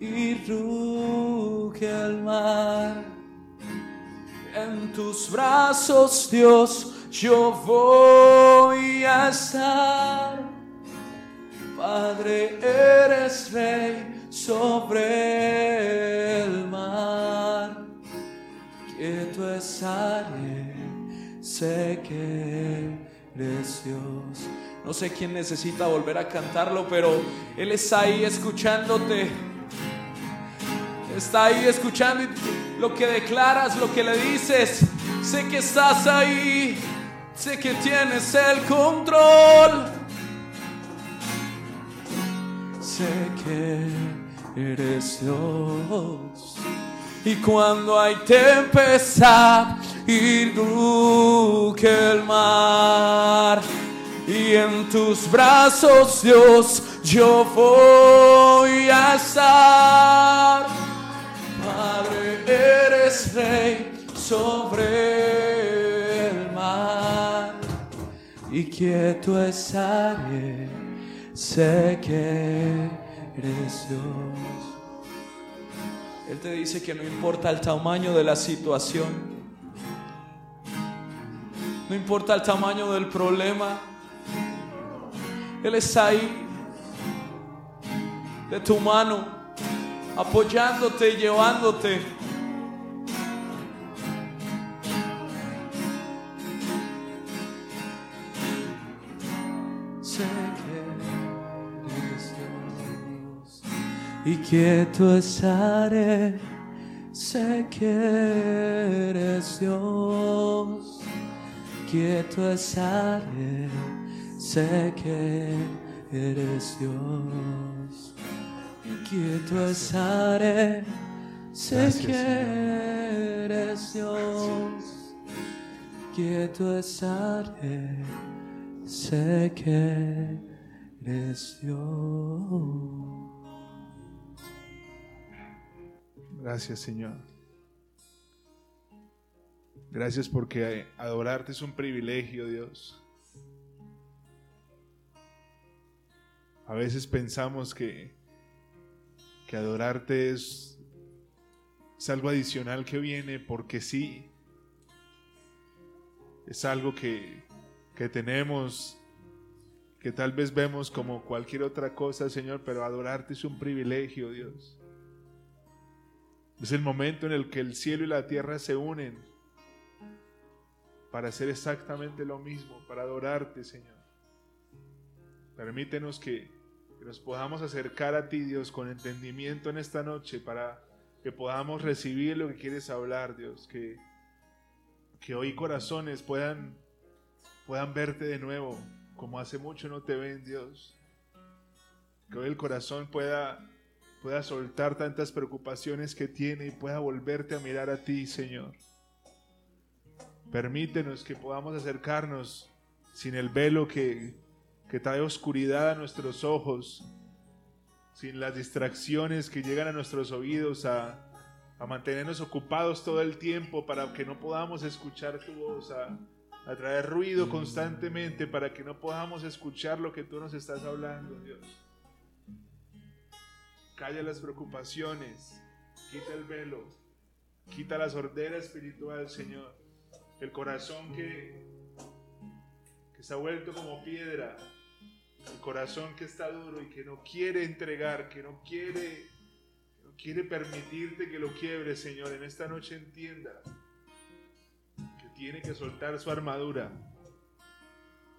y ruge el mar. En tus brazos, Dios, yo voy a estar. Padre, eres rey sobre el mar. Quieto estaré, sé que eres Dios. No sé quién necesita volver a cantarlo, pero Él está ahí escuchándote. Está ahí escuchando lo que declaras, lo que le dices. Sé que estás ahí. Sé que tienes el control. Sé que eres Dios. Y cuando hay tempestad y el mar y en tus brazos, Dios, yo voy a estar. Padre, eres rey sobre el mar y quieto estaré, sé que eres Dios. Él te dice que no importa el tamaño de la situación, no importa el tamaño del problema, él está ahí de tu mano, apoyándote y llevándote. Sé que eres y quieto estaré. Sé que eres Dios, quieto estaré sé que eres Dios. Quieto estaré, sé que eres Dios. Quieto estaré, sé que eres Dios. Gracias, Señor. Gracias porque adorarte es un privilegio, Dios. A veces pensamos que, que adorarte es, algo adicional que viene porque sí. Es algo que, que tenemos, que tal vez vemos como cualquier otra cosa, Señor, pero adorarte es un privilegio, Dios. Es el momento en el que el cielo y la tierra se unen para hacer exactamente lo mismo, para adorarte, Señor. Permítenos que, nos podamos acercar a ti, Dios, con entendimiento en esta noche para que podamos recibir lo que quieres hablar, Dios, que, que hoy corazones puedan, puedan verte de nuevo, como hace mucho no te ven, Dios. Que hoy el corazón pueda, pueda soltar tantas preocupaciones que tiene y pueda volverte a mirar a ti, Señor. Permítenos que podamos acercarnos sin el velo que, que trae oscuridad a nuestros ojos, sin las distracciones que llegan a nuestros oídos a, mantenernos ocupados todo el tiempo para que no podamos escuchar tu voz, a, a traer ruido constantemente para que no podamos escuchar lo que tú nos estás hablando, Dios. Calla las preocupaciones, quita el velo, quita la sordera espiritual, Señor. El corazón que, que se ha vuelto como piedra, el corazón que está duro y que no quiere entregar, que no quiere, no quiere permitirte que lo quiebre, Señor, en esta noche entienda que tiene que soltar su armadura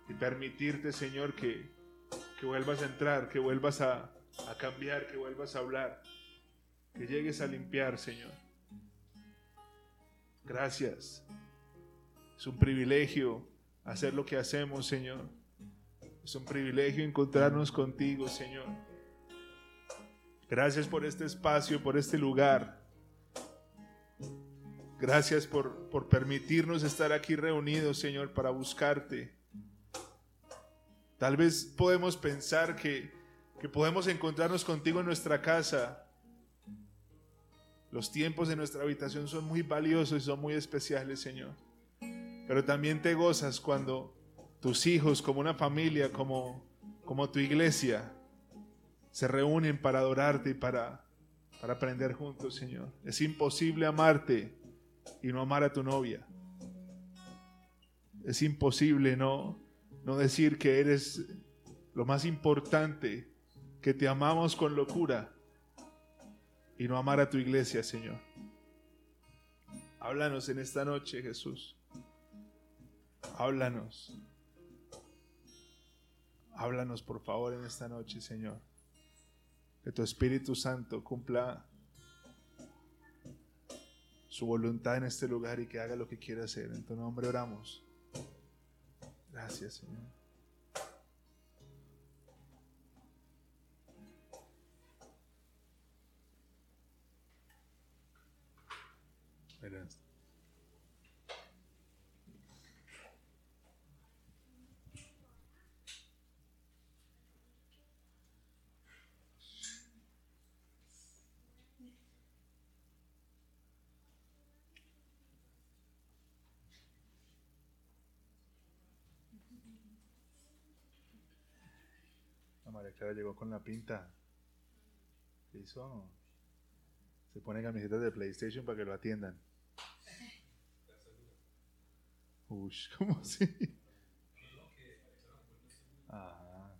y permitirte, Señor, que, que vuelvas a entrar, que vuelvas a, a cambiar, que vuelvas a hablar, que llegues a limpiar, Señor. Gracias. Es un privilegio hacer lo que hacemos, Señor. Es un privilegio encontrarnos contigo, Señor. Gracias por este espacio, por este lugar. Gracias por, por permitirnos estar aquí reunidos, Señor, para buscarte. Tal vez podemos pensar que, que podemos encontrarnos contigo en nuestra casa. Los tiempos de nuestra habitación son muy valiosos y son muy especiales, Señor. Pero también te gozas cuando tus hijos, como una familia, como, como tu iglesia, se reúnen para adorarte y para, para aprender juntos, Señor. Es imposible amarte y no amar a tu novia. Es imposible no, no decir que eres lo más importante, que te amamos con locura y no amar a tu iglesia, Señor. Háblanos en esta noche, Jesús. Háblanos. Háblanos, por favor, en esta noche, Señor. Que tu Espíritu Santo cumpla su voluntad en este lugar y que haga lo que quiera hacer. En tu nombre oramos. Gracias, Señor. Gracias. María Clara llegó con la pinta. ¿Qué hizo? Se pone camisetas de PlayStation para que lo atiendan. Uy, ¿cómo así? Ah.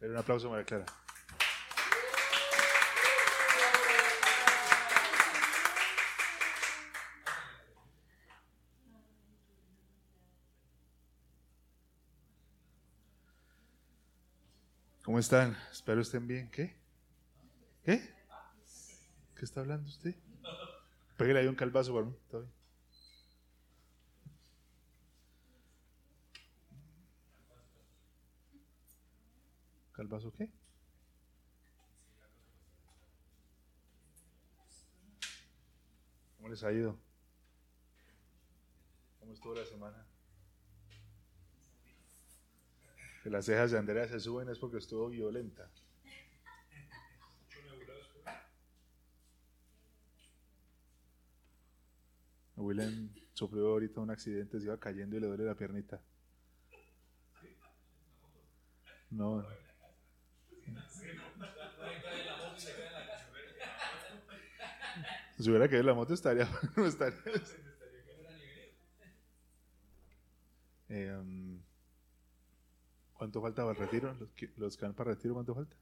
Pero un aplauso, María Clara. ¿Cómo están? Espero estén bien. ¿Qué? ¿Qué? ¿Qué está hablando usted? Pégale ahí un calvazo para mí. ¿Está? ¿Calvazo qué? ¿Cómo les ha ido? ¿Cómo estuvo la semana? Que las cejas de Andrea se suben es porque estuvo violenta. Willem sufrió ahorita un accidente, se iba cayendo y le duele la piernita. No. Si hubiera caído la moto estaría, no estaría. Eh, um, ¿Cuánto falta para el retiro? Los que, los que van para el retiro, ¿cuánto falta?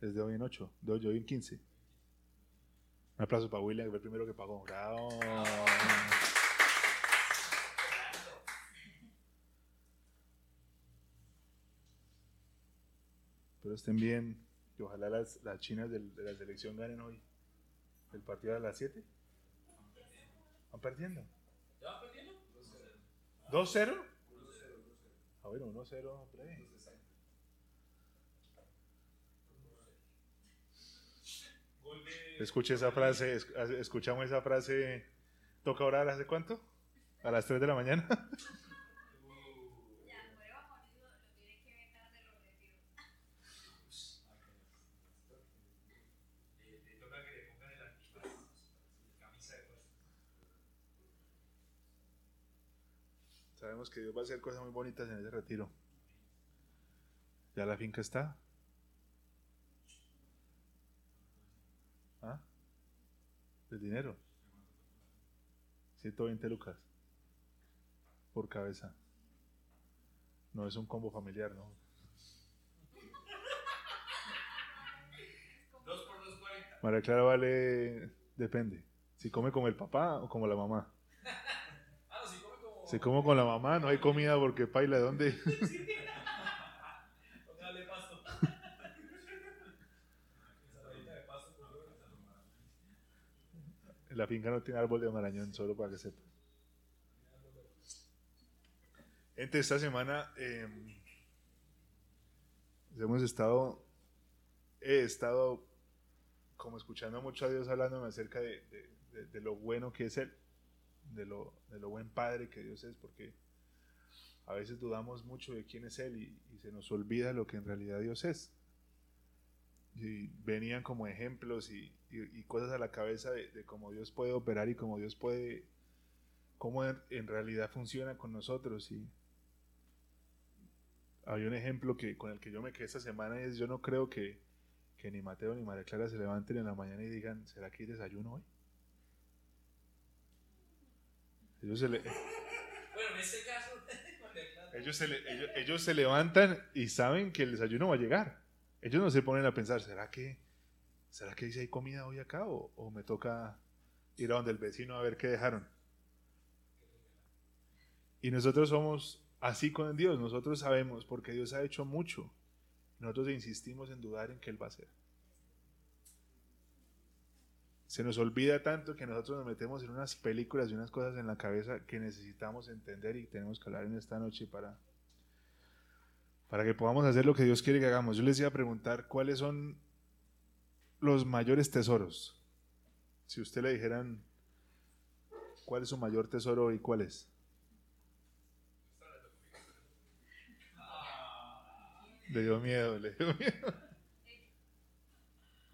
Es de hoy en 8, de hoy en 15. Un aplauso para William, que fue el primero que pagó. Bravo. Pero estén bien, que ojalá las, las chinas del- de, la selección ganen hoy. El partido a las 7. ¿Van perdiendo? ¿2-0? Ah, bueno, 1-0. play. Escuche esa frase, es- escuchamos esa frase. ¿Toca orar hace cuánto? ¿A las 3 de la mañana? Sabemos que Dios va a hacer cosas muy bonitas en ese retiro. ¿Ya la finca está? ¿Ah? ¿El dinero? 120 lucas por cabeza. No es un combo familiar, ¿no? María Clara vale, depende. Si come como el papá o como la mamá. Si como con la mamá, no hay comida porque paila, ¿de dónde? La finca no tiene árbol de marañón, solo para que sepa. Entre esta semana eh, hemos estado, he estado como escuchando mucho a Dios hablándome acerca de, de- de- de lo bueno que es Él, de lo, de lo buen Padre que Dios es, porque a veces dudamos mucho de quién es Él y, se nos olvida lo que en realidad Dios es. Y venían como ejemplos y, y- cosas a la cabeza de, cómo Dios puede operar y cómo Dios puede, cómo en, realidad funciona con nosotros. Y Hay un ejemplo que, con el que yo me quedé esta semana y es yo no creo que, que ni Mateo ni María Clara se levanten en la mañana y digan, ¿será que hay desayuno hoy? Ellos se, le, Bueno, en este caso, ellos, se le- ellos, ellos se levantan y saben que el desayuno va a llegar. Ellos no se ponen a pensar, ¿será que, ¿será que dice hay comida hoy acá o, o me toca ir a donde el vecino a ver qué dejaron? Y nosotros somos así con Dios, nosotros sabemos porque Dios ha hecho mucho. Nosotros insistimos en dudar en que Él va a hacer. Se nos olvida tanto que nosotros nos metemos en unas películas y unas cosas en la cabeza que necesitamos entender y tenemos que hablar en esta noche para, para que podamos hacer lo que Dios quiere que hagamos. Yo les iba a preguntar cuáles son los mayores tesoros. Si usted le dijeran cuál es su mayor tesoro y cuál es. Le dio miedo, le dio miedo.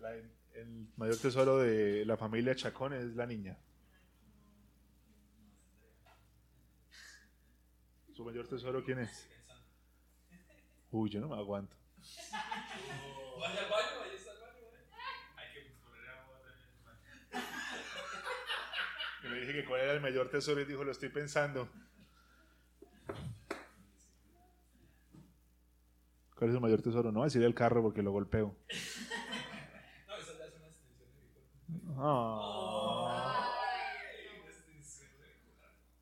La- el mayor tesoro de la familia Chacón es la niña. ¿Su mayor tesoro quién es? Uy, yo no me aguanto. vaya al baño, ahí está el baño. Y le dije que cuál era el mayor tesoro y dijo, lo estoy pensando. ¿Cuál es su mayor tesoro? No voy a decir el carro porque lo golpeo. No, esa ya es una extensión de mi cuerpo. Ah. Ay, una extensión de mi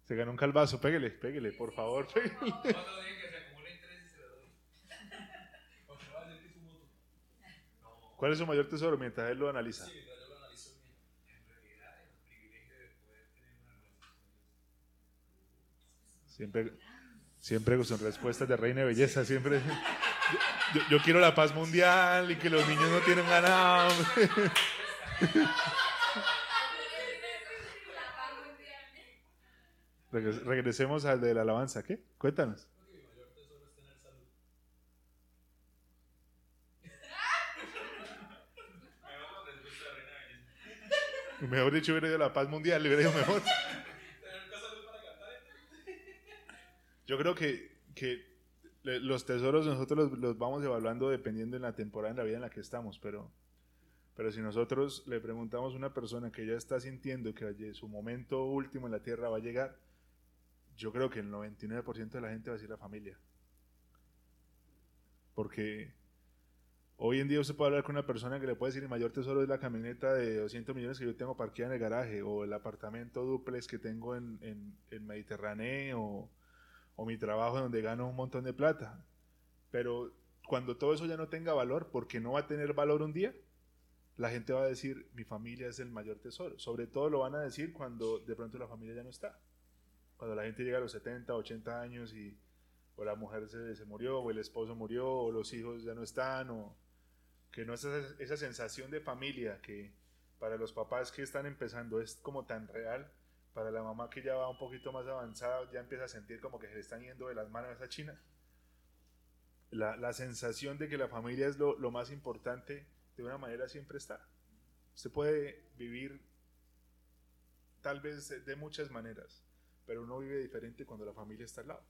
Se ganó un calvazo, péguele, péguele, por favor, y. No. ¿Cuál es su mayor tesoro mientras él lo analiza? Sí, yo lo analizo. En realidad, el privilegio de poder tener una relación. Siempre, siempre sus respuestas de reina de belleza, siempre. Yo, yo- yo quiero la paz mundial y que los niños no tienen ganado. Regres- Regresemos al de la alabanza, ¿qué? Cuéntanos. Mejor dicho, hubiera ido a la paz mundial, le hubiera ido mejor. Yo creo que, que los tesoros nosotros los, los vamos evaluando dependiendo en la temporada en la vida en la que estamos, pero, pero si nosotros le preguntamos a una persona que ya está sintiendo que su momento último en la tierra va a llegar, yo creo que el 99% de la gente va a decir la familia. Porque hoy en día usted puede hablar con una persona que le puede decir el mayor tesoro es la camioneta de 200 millones que yo tengo parqueada en el garaje, o el apartamento duplex que tengo en, en, en Mediterráneo, o, o mi trabajo donde gano un montón de plata. Pero cuando todo eso ya no tenga valor, porque no va a tener valor un día, la gente va a decir, mi familia es el mayor tesoro. Sobre todo lo van a decir cuando de pronto la familia ya no está. Cuando la gente llega a los 70, 80 años y o la mujer se, se murió, o el esposo murió, o los hijos ya no están, o que no es esa, esa sensación de familia que para los papás que están empezando es como tan real, para la mamá que ya va un poquito más avanzada ya empieza a sentir como que se le están yendo de las manos a esa china. La, la sensación de que la familia es lo, lo más importante de una manera siempre está. Usted puede vivir tal vez de muchas maneras, pero uno vive diferente cuando la familia está al lado.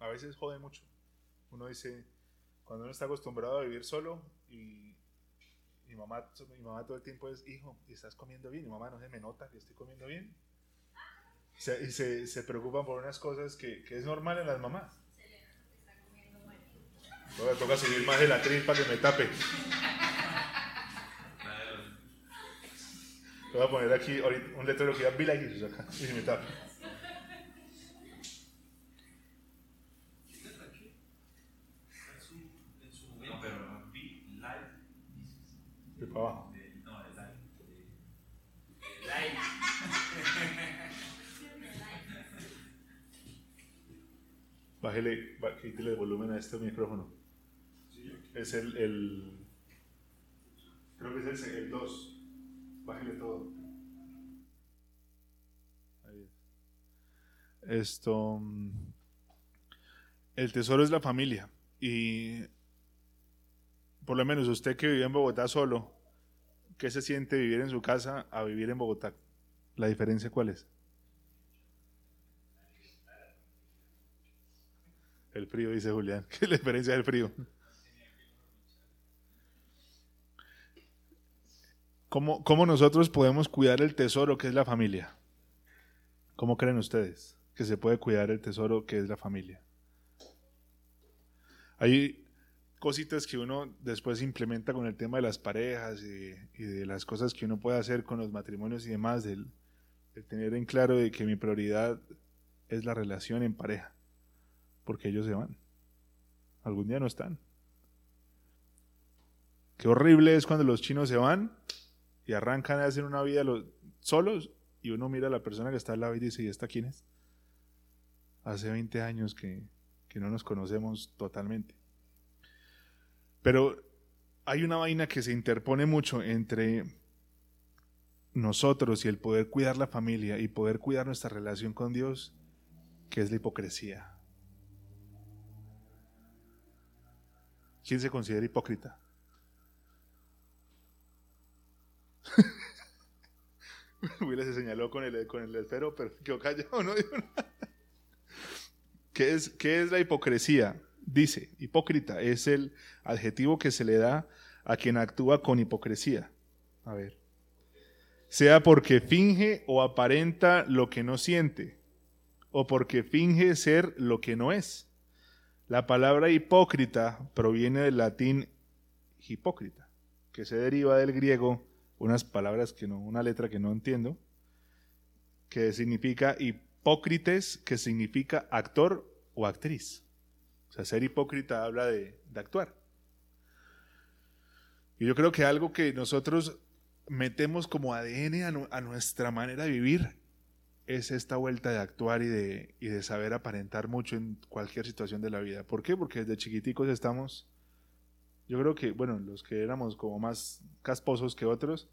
A veces jode mucho. Uno dice, cuando uno está acostumbrado a vivir solo y mi mamá, mi mamá todo el tiempo es, hijo, ¿y estás comiendo bien? Mi mamá no se me nota que estoy comiendo bien. Se, y se, se preocupan por unas cosas que, que es normal en las mamás. Ahora toca subir más el atril para que me tape. Voy a poner aquí un letrero que diga acá y su momento. No, pero live. De para abajo. No, de live. live. Bájele, quítele el volumen a este micrófono. Es el, el. Creo que es el 2. Bájele todo. Esto. mm, El tesoro es la familia. Y. Por lo menos usted que vive en Bogotá solo, ¿qué se siente vivir en su casa a vivir en Bogotá? ¿La diferencia cuál es? El frío, dice Julián. ¿Qué es la diferencia del frío? ¿Cómo, ¿Cómo nosotros podemos cuidar el tesoro que es la familia? ¿Cómo creen ustedes que se puede cuidar el tesoro que es la familia? Hay cositas que uno después implementa con el tema de las parejas y, y de las cosas que uno puede hacer con los matrimonios y demás, del, del tener en claro de que mi prioridad es la relación en pareja, porque ellos se van. Algún día no están. Qué horrible es cuando los chinos se van y arrancan a hacer una vida los, solos y uno mira a la persona que está al lado y dice, ¿y esta quién es? Hace 20 años que, que no nos conocemos totalmente. Pero hay una vaina que se interpone mucho entre nosotros y el poder cuidar la familia y poder cuidar nuestra relación con Dios, que es la hipocresía. ¿Quién se considera hipócrita? Willy se señaló con el, con el esfero, pero quedó callado, no. ¿Qué es, ¿Qué es la hipocresía? Dice, hipócrita es el adjetivo que se le da a quien actúa con hipocresía. A ver. Sea porque finge o aparenta lo que no siente, o porque finge ser lo que no es. La palabra hipócrita proviene del latín hipócrita, que se deriva del griego, unas palabras que no, una letra que no entiendo, que significa hipócrites, que significa actor o actriz. O sea, ser hipócrita habla de, de actuar. Y yo creo que algo que nosotros metemos como ADN a, nu- a nuestra manera de vivir es esta vuelta de actuar y de, y de saber aparentar mucho en cualquier situación de la vida. ¿Por qué? Porque desde chiquiticos estamos, yo creo que, bueno, los que éramos como más casposos que otros,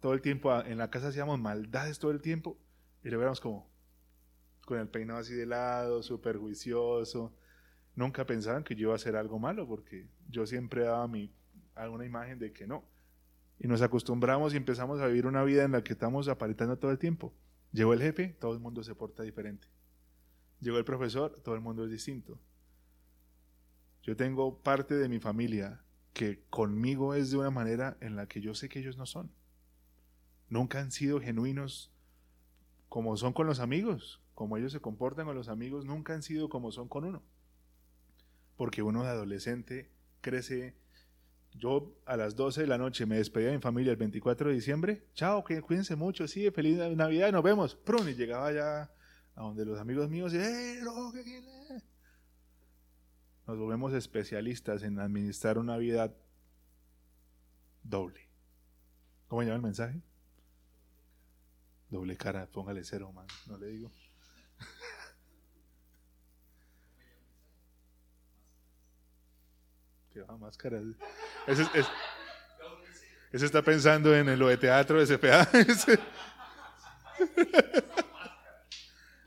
todo el tiempo en la casa hacíamos maldades todo el tiempo y lo éramos como con el peinado así de lado, súper juicioso. Nunca pensaban que yo iba a hacer algo malo porque yo siempre daba mi, alguna imagen de que no. Y nos acostumbramos y empezamos a vivir una vida en la que estamos aparentando todo el tiempo. Llegó el jefe, todo el mundo se porta diferente. Llegó el profesor, todo el mundo es distinto. Yo tengo parte de mi familia que conmigo es de una manera en la que yo sé que ellos no son. Nunca han sido genuinos como son con los amigos, como ellos se comportan con los amigos, nunca han sido como son con uno. Porque uno de adolescente crece yo a las 12 de la noche me despedía de mi familia el 24 de diciembre. Chao, que cuídense mucho, sí, feliz Navidad, nos vemos. Prun, y llegaba ya a donde los amigos míos, "Eh, no, ¿qué quiere?". Nos volvemos especialistas en administrar una vida doble. ¿Cómo llama el mensaje? Doble cara, póngale cero, man, no le digo. Que va máscaras. Ese, es- es- ese está pensando en lo de teatro de CPA.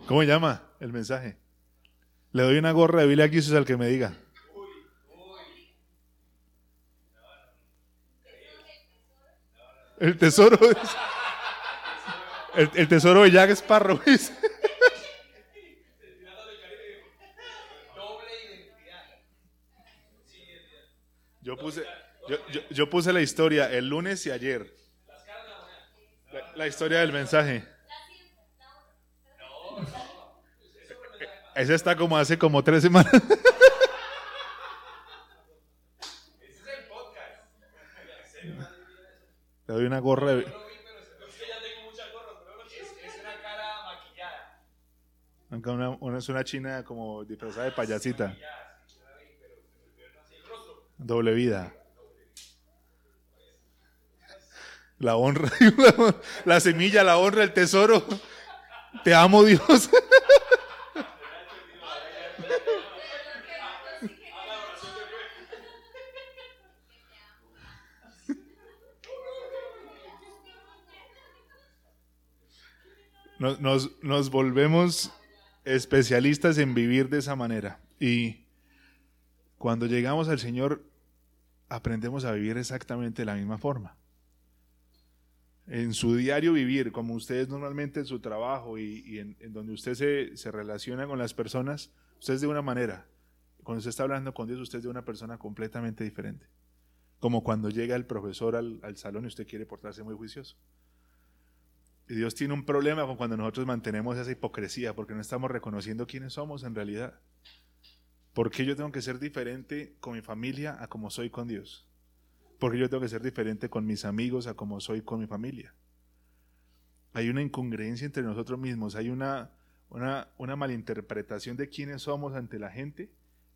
¿Cómo llama el mensaje? Le doy una gorra de Billy Aquis al que me diga. El tesoro es- el, el tesoro de Jack Sparrow. identidad. Yo puse, yo, yo- yo puse la historia el lunes y ayer. La, la historia del mensaje. Ese está como hace como tres semanas. Ese es el podcast. Le doy una gorra de... Una cara maquillada. aunque Una, es una china como disfrazada de payasita. Doble vida. La honra, la semilla, la honra, el tesoro. Te amo, Dios. Nos, nos- volvemos especialistas en vivir de esa manera. Y cuando llegamos al Señor, aprendemos a vivir exactamente de la misma forma. En su diario vivir, como ustedes normalmente en su trabajo y, en donde usted se, se relaciona con las personas, usted es de una manera. cuando usted está hablando con Dios, usted es de una persona completamente diferente. Como cuando llega el profesor al, al salón y usted quiere portarse muy juicioso. Y Dios tiene un problema con cuando nosotros mantenemos esa hipocresía, porque no estamos reconociendo quiénes somos en realidad. ¿Por qué yo tengo que ser diferente con mi familia a como soy con Dios? ¿Por qué yo tengo que ser diferente con mis amigos a como soy con mi familia? Hay una incongruencia entre nosotros mismos, hay una, una, una malinterpretación de quiénes somos ante la gente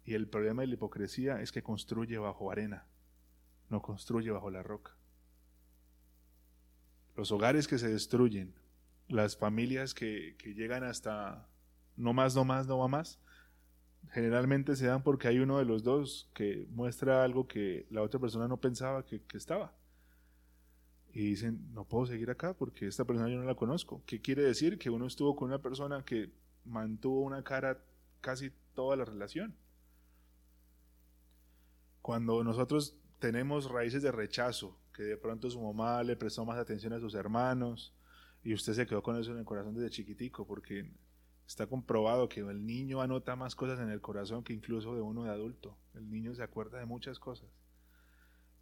y el problema de la hipocresía es que construye bajo arena, no construye bajo la roca los hogares que se destruyen, las familias que, llegan hasta no más, no más, no va más, generalmente se dan porque hay uno de los dos que muestra algo que la otra persona no pensaba que, estaba. Y dicen, no puedo seguir acá porque esta persona yo no la conozco. ¿Qué quiere decir? Que uno estuvo con una persona que mantuvo una cara casi toda la relación. Cuando nosotros tenemos raíces de rechazo, de pronto su mamá le prestó más atención a sus hermanos y usted se quedó con eso en el corazón desde chiquitico, porque está comprobado que el niño anota más cosas en el corazón que incluso de uno de adulto. El niño se acuerda de muchas cosas.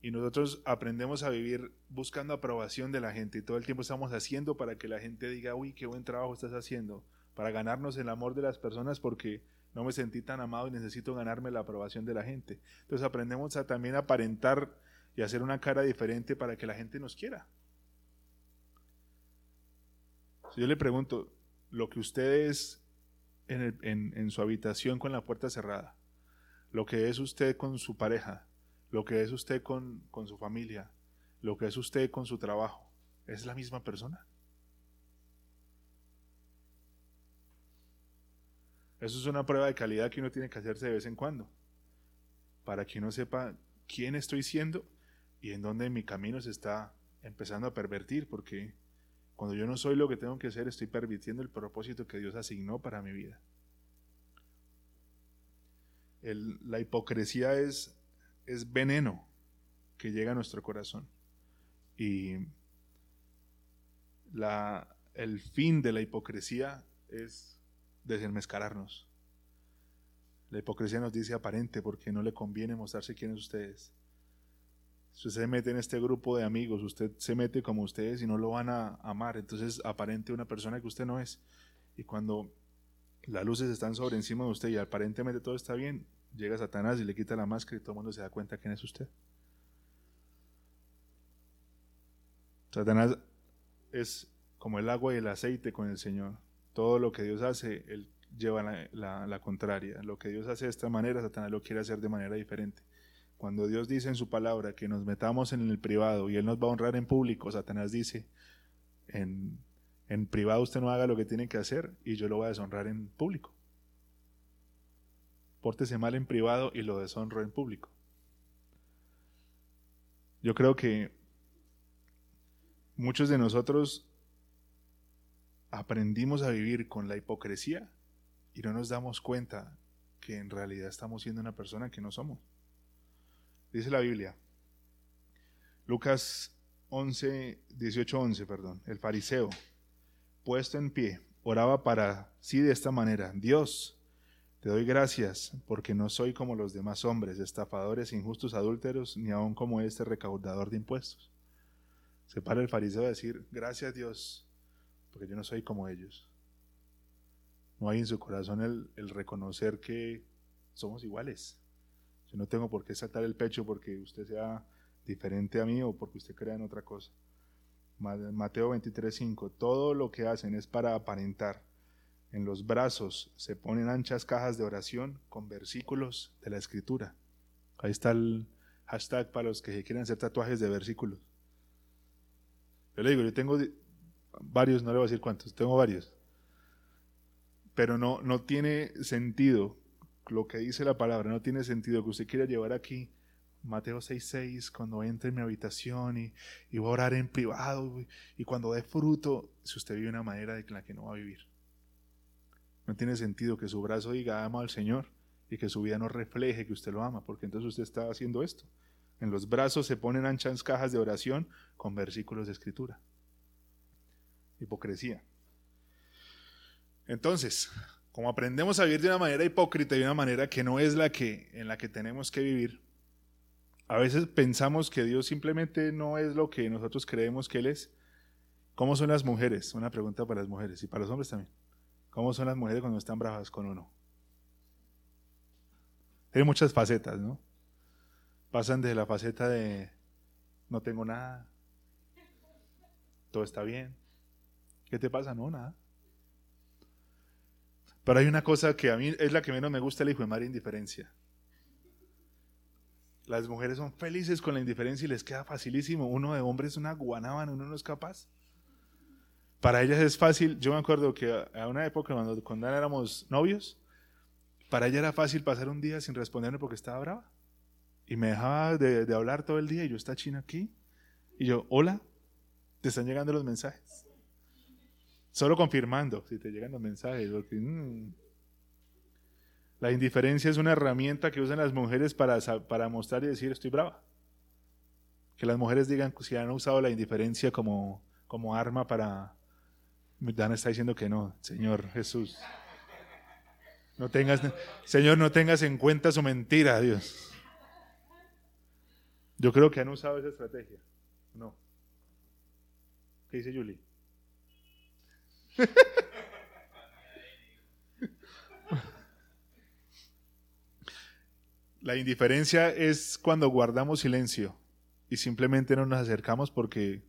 Y nosotros aprendemos a vivir buscando aprobación de la gente todo el tiempo estamos haciendo para que la gente diga, uy, qué buen trabajo estás haciendo, para ganarnos el amor de las personas porque no me sentí tan amado y necesito ganarme la aprobación de la gente. Entonces aprendemos a también aparentar y hacer una cara diferente para que la gente nos quiera. Si yo le pregunto, lo que usted es en, su habitación con la puerta cerrada, lo que es usted con su pareja, lo que es usted con, con su familia, lo que es usted con su trabajo, ¿es la misma persona? Eso es una prueba de calidad que uno tiene que hacerse de vez en cuando, para que uno sepa quién estoy siendo y en donde mi camino se está empezando a pervertir, porque cuando yo no soy lo que tengo que ser, estoy pervirtiendo el propósito que Dios asignó para mi vida. la hipocresía es, es veneno que llega a nuestro corazón. Y la, el fin de la hipocresía es desenmascararnos. La hipocresía nos dice aparente porque no le conviene mostrarse quién es ustedes. Usted se mete en este grupo de amigos, usted se mete como ustedes y no lo van a amar. Entonces aparente una persona que usted no es. Y cuando las luces están sobre encima de usted y aparentemente todo está bien, llega Satanás y le quita la máscara y todo el mundo se da cuenta quién es usted. Satanás es como el agua y el aceite con el Señor. Todo lo que Dios hace, Él lleva la, la contraria. Lo que Dios hace de esta manera, Satanás lo quiere hacer de manera diferente. Cuando Dios dice en su palabra que nos metamos en el privado y Él nos va a honrar en público, Satanás dice, en, en privado usted no haga lo que tiene que hacer y yo lo voy a deshonrar en público. Pórtese mal en privado y lo deshonro en público. Yo creo que muchos de nosotros aprendimos a vivir con la hipocresía y no nos damos cuenta que en realidad estamos siendo una persona que no somos. Dice la Biblia, Lucas 11, 18, 11, perdón, el fariseo, puesto en pie, oraba para sí de esta manera, Dios, te doy gracias porque no soy como los demás hombres, estafadores, injustos, adúlteros, ni aun como este recaudador de impuestos. Se para el fariseo a decir, gracias Dios, porque yo no soy como ellos. No hay en su corazón el, el reconocer que somos iguales. Yo no tengo por qué saltar el pecho porque usted sea diferente a mí o porque usted crea en otra cosa. Mateo 23:5. Todo lo que hacen es para aparentar. En los brazos se ponen anchas cajas de oración con versículos de la escritura. Ahí está el hashtag para los que quieran hacer tatuajes de versículos. Yo le digo, yo tengo varios, no le voy a decir cuántos, tengo varios. Pero no, no tiene sentido lo que dice la palabra no tiene sentido que usted quiera llevar aquí Mateo 6:6, cuando entre en mi habitación y, y voy a orar en privado y cuando dé fruto, si usted vive una manera de la que no va a vivir. No tiene sentido que su brazo diga ama al Señor y que su vida no refleje que usted lo ama, porque entonces usted está haciendo esto. En los brazos se ponen anchas cajas de oración con versículos de escritura. Hipocresía. Entonces, como aprendemos a vivir de una manera hipócrita y de una manera que no es la que en la que tenemos que vivir, a veces pensamos que Dios simplemente no es lo que nosotros creemos que Él es. ¿Cómo son las mujeres? Una pregunta para las mujeres y para los hombres también. ¿Cómo son las mujeres cuando están bravas con uno? Tiene muchas facetas, ¿no? Pasan desde la faceta de no tengo nada, todo está bien. ¿Qué te pasa? No, nada. Pero hay una cosa que a mí es la que menos me gusta el hijo de María indiferencia. Las mujeres son felices con la indiferencia y les queda facilísimo. Uno de hombres es una guanábana, uno no es capaz. Para ellas es fácil. Yo me acuerdo que a una época cuando, cuando éramos novios, para ella era fácil pasar un día sin responderme porque estaba brava. Y me dejaba de, de hablar todo el día y yo, está china aquí. Y yo, hola, te están llegando los mensajes. Solo confirmando si te llegan los mensajes. Mm. La indiferencia es una herramienta que usan las mujeres para, para mostrar y decir estoy brava. Que las mujeres digan si han usado la indiferencia como, como arma para... Dan está diciendo que no, Señor Jesús. No tengas, Señor, no tengas en cuenta su mentira, Dios. Yo creo que han usado esa estrategia. No. ¿Qué dice Julie? La indiferencia es cuando guardamos silencio y simplemente no nos acercamos porque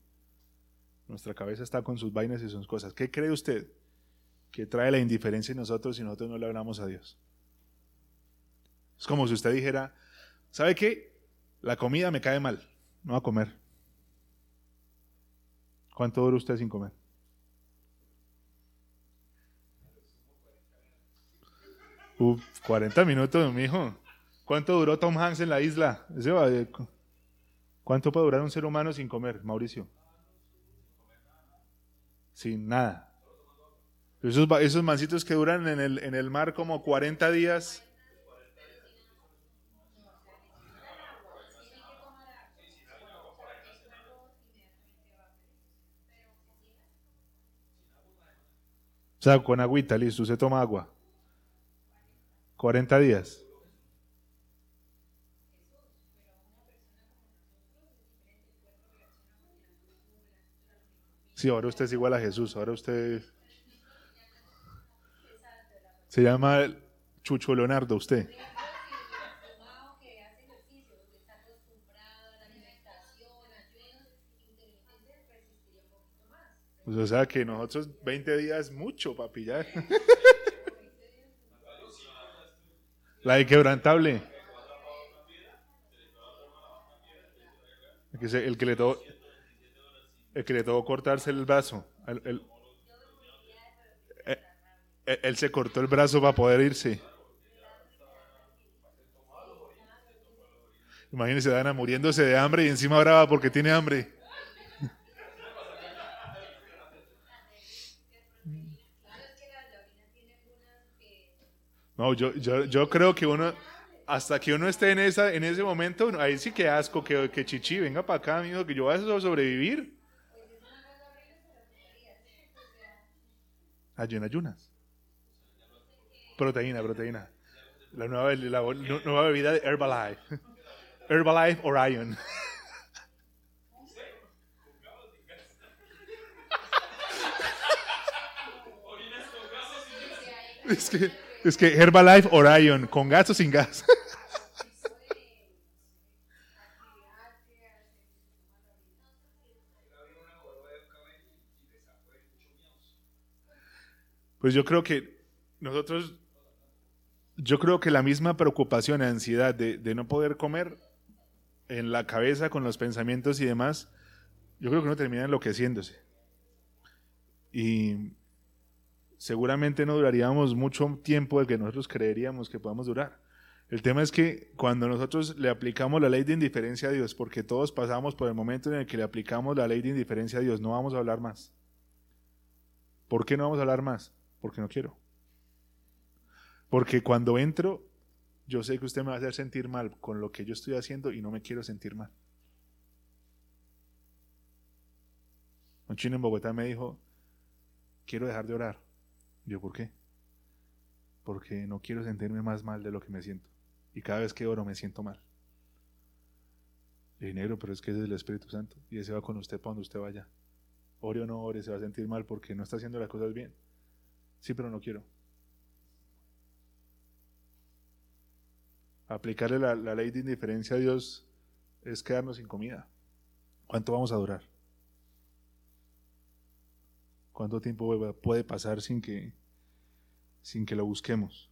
nuestra cabeza está con sus vainas y sus cosas. ¿Qué cree usted que trae la indiferencia en nosotros si nosotros no le hablamos a Dios? Es como si usted dijera, ¿sabe qué? La comida me cae mal, no va a comer. ¿Cuánto dura usted sin comer? Uf, 40 minutos, mi hijo. ¿Cuánto duró Tom Hanks en la isla? ¿Cuánto puede durar un ser humano sin comer, Mauricio? Sin nada. Esos, esos mancitos que duran en el, en el mar como 40 días. O sea, con agüita, listo, usted toma agua. 40 días. Sí, ahora usted es igual a Jesús, ahora usted se llama Chucho Leonardo, usted. Pues, o sea que nosotros 20 días mucho, papi, ya. La inquebrantable. El que, el le tocó, el que le tocó cortarse el brazo. El, eh, él se cortó el brazo para poder irse. Imagínense, Dana muriéndose de hambre y encima brava porque tiene hambre. No, yo, yo, yo creo que uno, hasta que uno esté en, esa, en ese momento, ahí sí que asco, que, que chichi, venga para acá, amigo, que yo voy a sobrevivir. Ayunas, ayunas. Proteína, proteína. La nueva, la nueva bebida de Herbalife. Herbalife Orion. es que es que Herbalife Orion, con gas o sin gas. Pues yo creo que nosotros, yo creo que la misma preocupación, ansiedad de, no poder comer en la cabeza con los pensamientos y demás, yo creo que uno termina enloqueciéndose. Y seguramente no duraríamos mucho tiempo el que nosotros creeríamos que podamos durar. El tema es que cuando nosotros le aplicamos la ley de indiferencia a Dios, porque todos pasamos por el momento en el que le aplicamos la ley de indiferencia a Dios, no vamos a hablar más. ¿Por qué no vamos a hablar más? Porque no quiero. Porque cuando entro, yo sé que usted me va a hacer sentir mal con lo que yo estoy haciendo y no me quiero sentir mal. Un chino en Bogotá me dijo, quiero dejar de orar. Yo, ¿por qué? porque no quiero sentirme más mal de lo que me siento. Y cada vez que oro me siento mal. Le negro, pero es que ese es el Espíritu Santo y ese va con usted para donde usted vaya. Ore o no ore, se va a sentir mal porque no está haciendo las cosas bien. Sí, pero no quiero. Aplicarle la, la ley de indiferencia a Dios es quedarnos sin comida. ¿Cuánto vamos a durar? ¿Cuánto tiempo puede pasar sin que, sin que lo busquemos?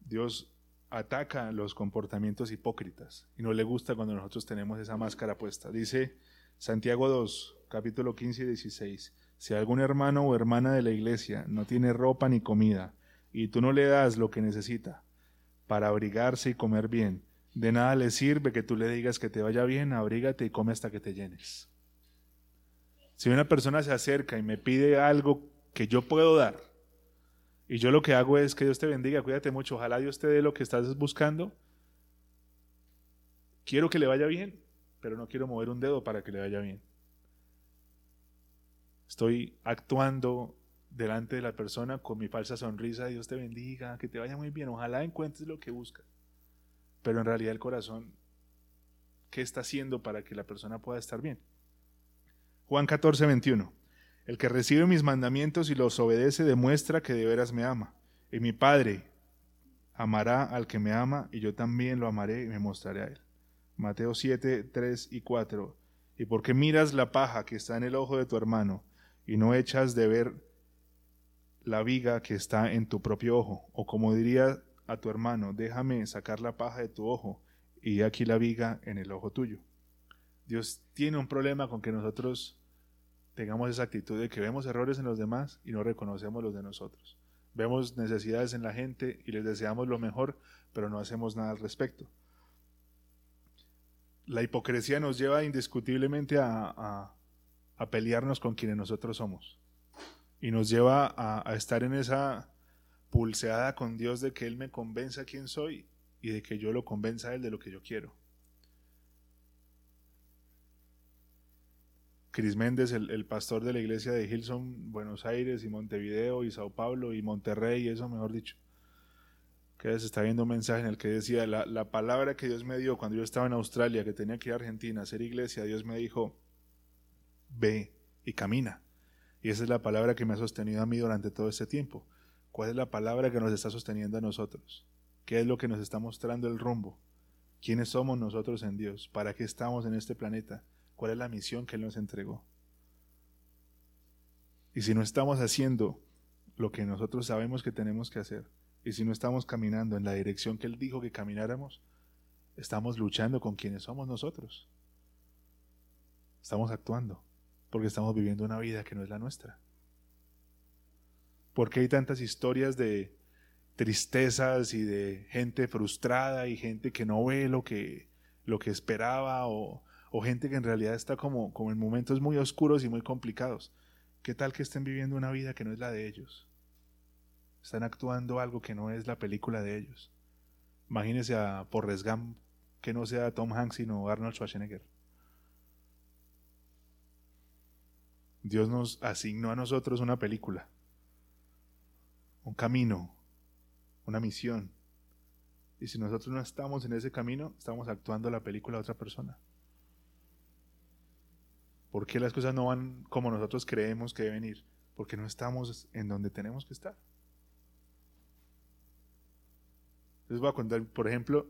Dios ataca los comportamientos hipócritas y no le gusta cuando nosotros tenemos esa máscara puesta. Dice Santiago 2, capítulo 15 y 16, si algún hermano o hermana de la iglesia no tiene ropa ni comida y tú no le das lo que necesita para abrigarse y comer bien, de nada le sirve que tú le digas que te vaya bien, abrígate y come hasta que te llenes. Si una persona se acerca y me pide algo que yo puedo dar, y yo lo que hago es que Dios te bendiga, cuídate mucho, ojalá Dios te dé lo que estás buscando, quiero que le vaya bien, pero no quiero mover un dedo para que le vaya bien. Estoy actuando delante de la persona con mi falsa sonrisa, Dios te bendiga, que te vaya muy bien, ojalá encuentres lo que buscas. Pero en realidad el corazón, ¿qué está haciendo para que la persona pueda estar bien? Juan 14, 21. El que recibe mis mandamientos y los obedece demuestra que de veras me ama. Y mi Padre amará al que me ama y yo también lo amaré y me mostraré a él. Mateo 7, 3 y 4. ¿Y por qué miras la paja que está en el ojo de tu hermano y no echas de ver la viga que está en tu propio ojo? O como diría a tu hermano, déjame sacar la paja de tu ojo y aquí la viga en el ojo tuyo. Dios tiene un problema con que nosotros tengamos esa actitud de que vemos errores en los demás y no reconocemos los de nosotros. Vemos necesidades en la gente y les deseamos lo mejor, pero no hacemos nada al respecto. La hipocresía nos lleva indiscutiblemente a, pelearnos con quienes nosotros somos y nos lleva a, estar en esa pulseada con Dios de que Él me convenza quién soy y de que yo lo convenza a Él de lo que yo quiero. Cris Méndez, el, pastor de la iglesia de Hilson, Buenos Aires y Montevideo y Sao Paulo y Monterrey, eso mejor dicho, que se está viendo un mensaje en el que decía, la, la, palabra que Dios me dio cuando yo estaba en Australia, que tenía que ir a Argentina a hacer iglesia, Dios me dijo, ve y camina. Y esa es la palabra que me ha sostenido a mí durante todo este tiempo. ¿Cuál es la palabra que nos está sosteniendo a nosotros? ¿Qué es lo que nos está mostrando el rumbo? ¿Quiénes somos nosotros en Dios? ¿Para qué estamos en este planeta? Cuál es la misión que Él nos entregó. Y si no estamos haciendo lo que nosotros sabemos que tenemos que hacer, y si no estamos caminando en la dirección que Él dijo que camináramos, estamos luchando con quienes somos nosotros. Estamos actuando, porque estamos viviendo una vida que no es la nuestra. ¿Por qué hay tantas historias de tristezas y de gente frustrada y gente que no ve lo que, lo que esperaba o, o gente que en realidad está como, como en momentos muy oscuros y muy complicados. ¿Qué tal que estén viviendo una vida que no es la de ellos? Están actuando algo que no es la película de ellos. Imagínense a Porres Gump que no sea Tom Hanks sino Arnold Schwarzenegger. Dios nos asignó a nosotros una película, un camino, una misión. Y si nosotros no estamos en ese camino, estamos actuando la película de otra persona. ¿Por qué las cosas no van como nosotros creemos que deben ir? Porque no estamos en donde tenemos que estar. Les voy a contar, por ejemplo,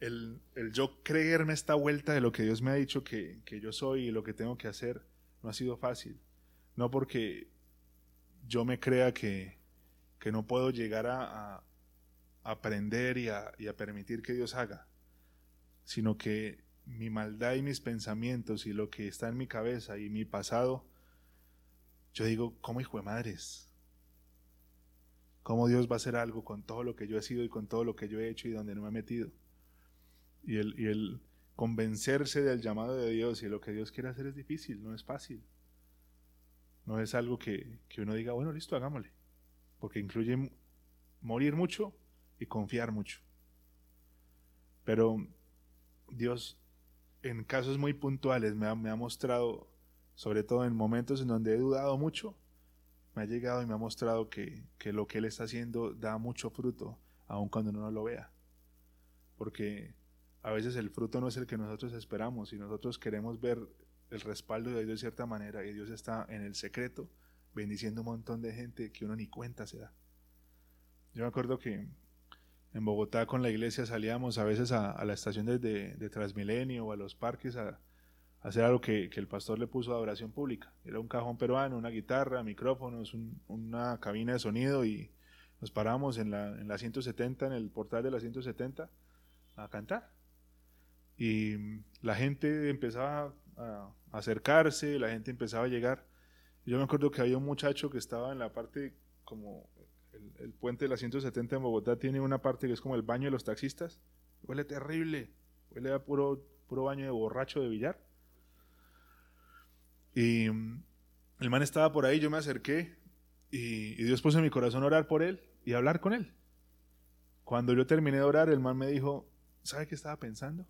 el, yo creerme esta vuelta de lo que Dios me ha dicho que, yo soy y lo que tengo que hacer no ha sido fácil. No porque yo me crea que, no puedo llegar a, aprender y a, y a permitir que Dios haga, sino que mi maldad y mis pensamientos y lo que está en mi cabeza y mi pasado, yo digo, ¿cómo hijo de madres? ¿Cómo Dios va a hacer algo con todo lo que yo he sido y con todo lo que yo he hecho y donde no me he metido? Y el, y el convencerse del llamado de Dios y lo que Dios quiere hacer es difícil, no es fácil. No es algo que, que uno diga, bueno, listo, hagámosle. Porque incluye morir mucho y confiar mucho. Pero Dios en casos muy puntuales me ha, mostrado, sobre todo en momentos en donde he dudado mucho, me ha llegado y me ha mostrado que, que lo que Él está haciendo da mucho fruto, aun cuando uno no lo vea. Porque a veces el fruto no es el que nosotros esperamos y nosotros queremos ver el respaldo de Dios de cierta manera y Dios está en el secreto bendiciendo un montón de gente que uno ni cuenta se da. Yo me acuerdo que en Bogotá con la iglesia salíamos a veces a, la estación de, de, Transmilenio o a los parques a, hacer algo que, el pastor le puso a adoración pública. Era un cajón peruano, una guitarra, micrófonos, una cabina de sonido y nos paramos en la, en la 170, en el portal de la 170 a cantar. Y la gente empezaba a acercarse, la gente empezaba a llegar. Yo me acuerdo que había un muchacho que estaba en la parte como el, puente de la 170 en Bogotá tiene una parte que es como el baño de los taxistas. Huele terrible, huele a puro, puro baño de borracho de billar. Y el man estaba por ahí, yo me acerqué y, Dios puso en mi corazón orar por él y hablar con él. Cuando yo terminé de orar, el man me dijo, ¿sabe qué estaba pensando?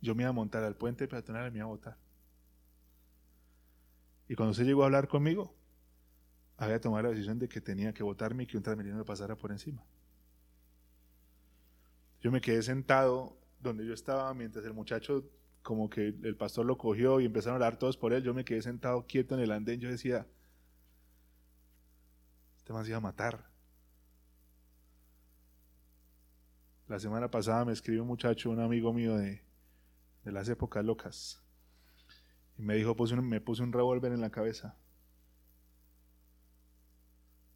Yo me iba a montar al puente peatonal y me iba a. Y cuando se llegó a hablar conmigo, había tomado la decisión de que tenía que votarme y que un transmilenio me pasara por encima. Yo me quedé sentado donde yo estaba mientras el muchacho, como que el pastor lo cogió y empezaron a hablar todos por él. Yo me quedé sentado quieto en el andén. Yo decía, este man iba a matar. La semana pasada me escribió un muchacho, un amigo mío de, de las épocas locas. Y me dijo, me puse un revólver en la cabeza.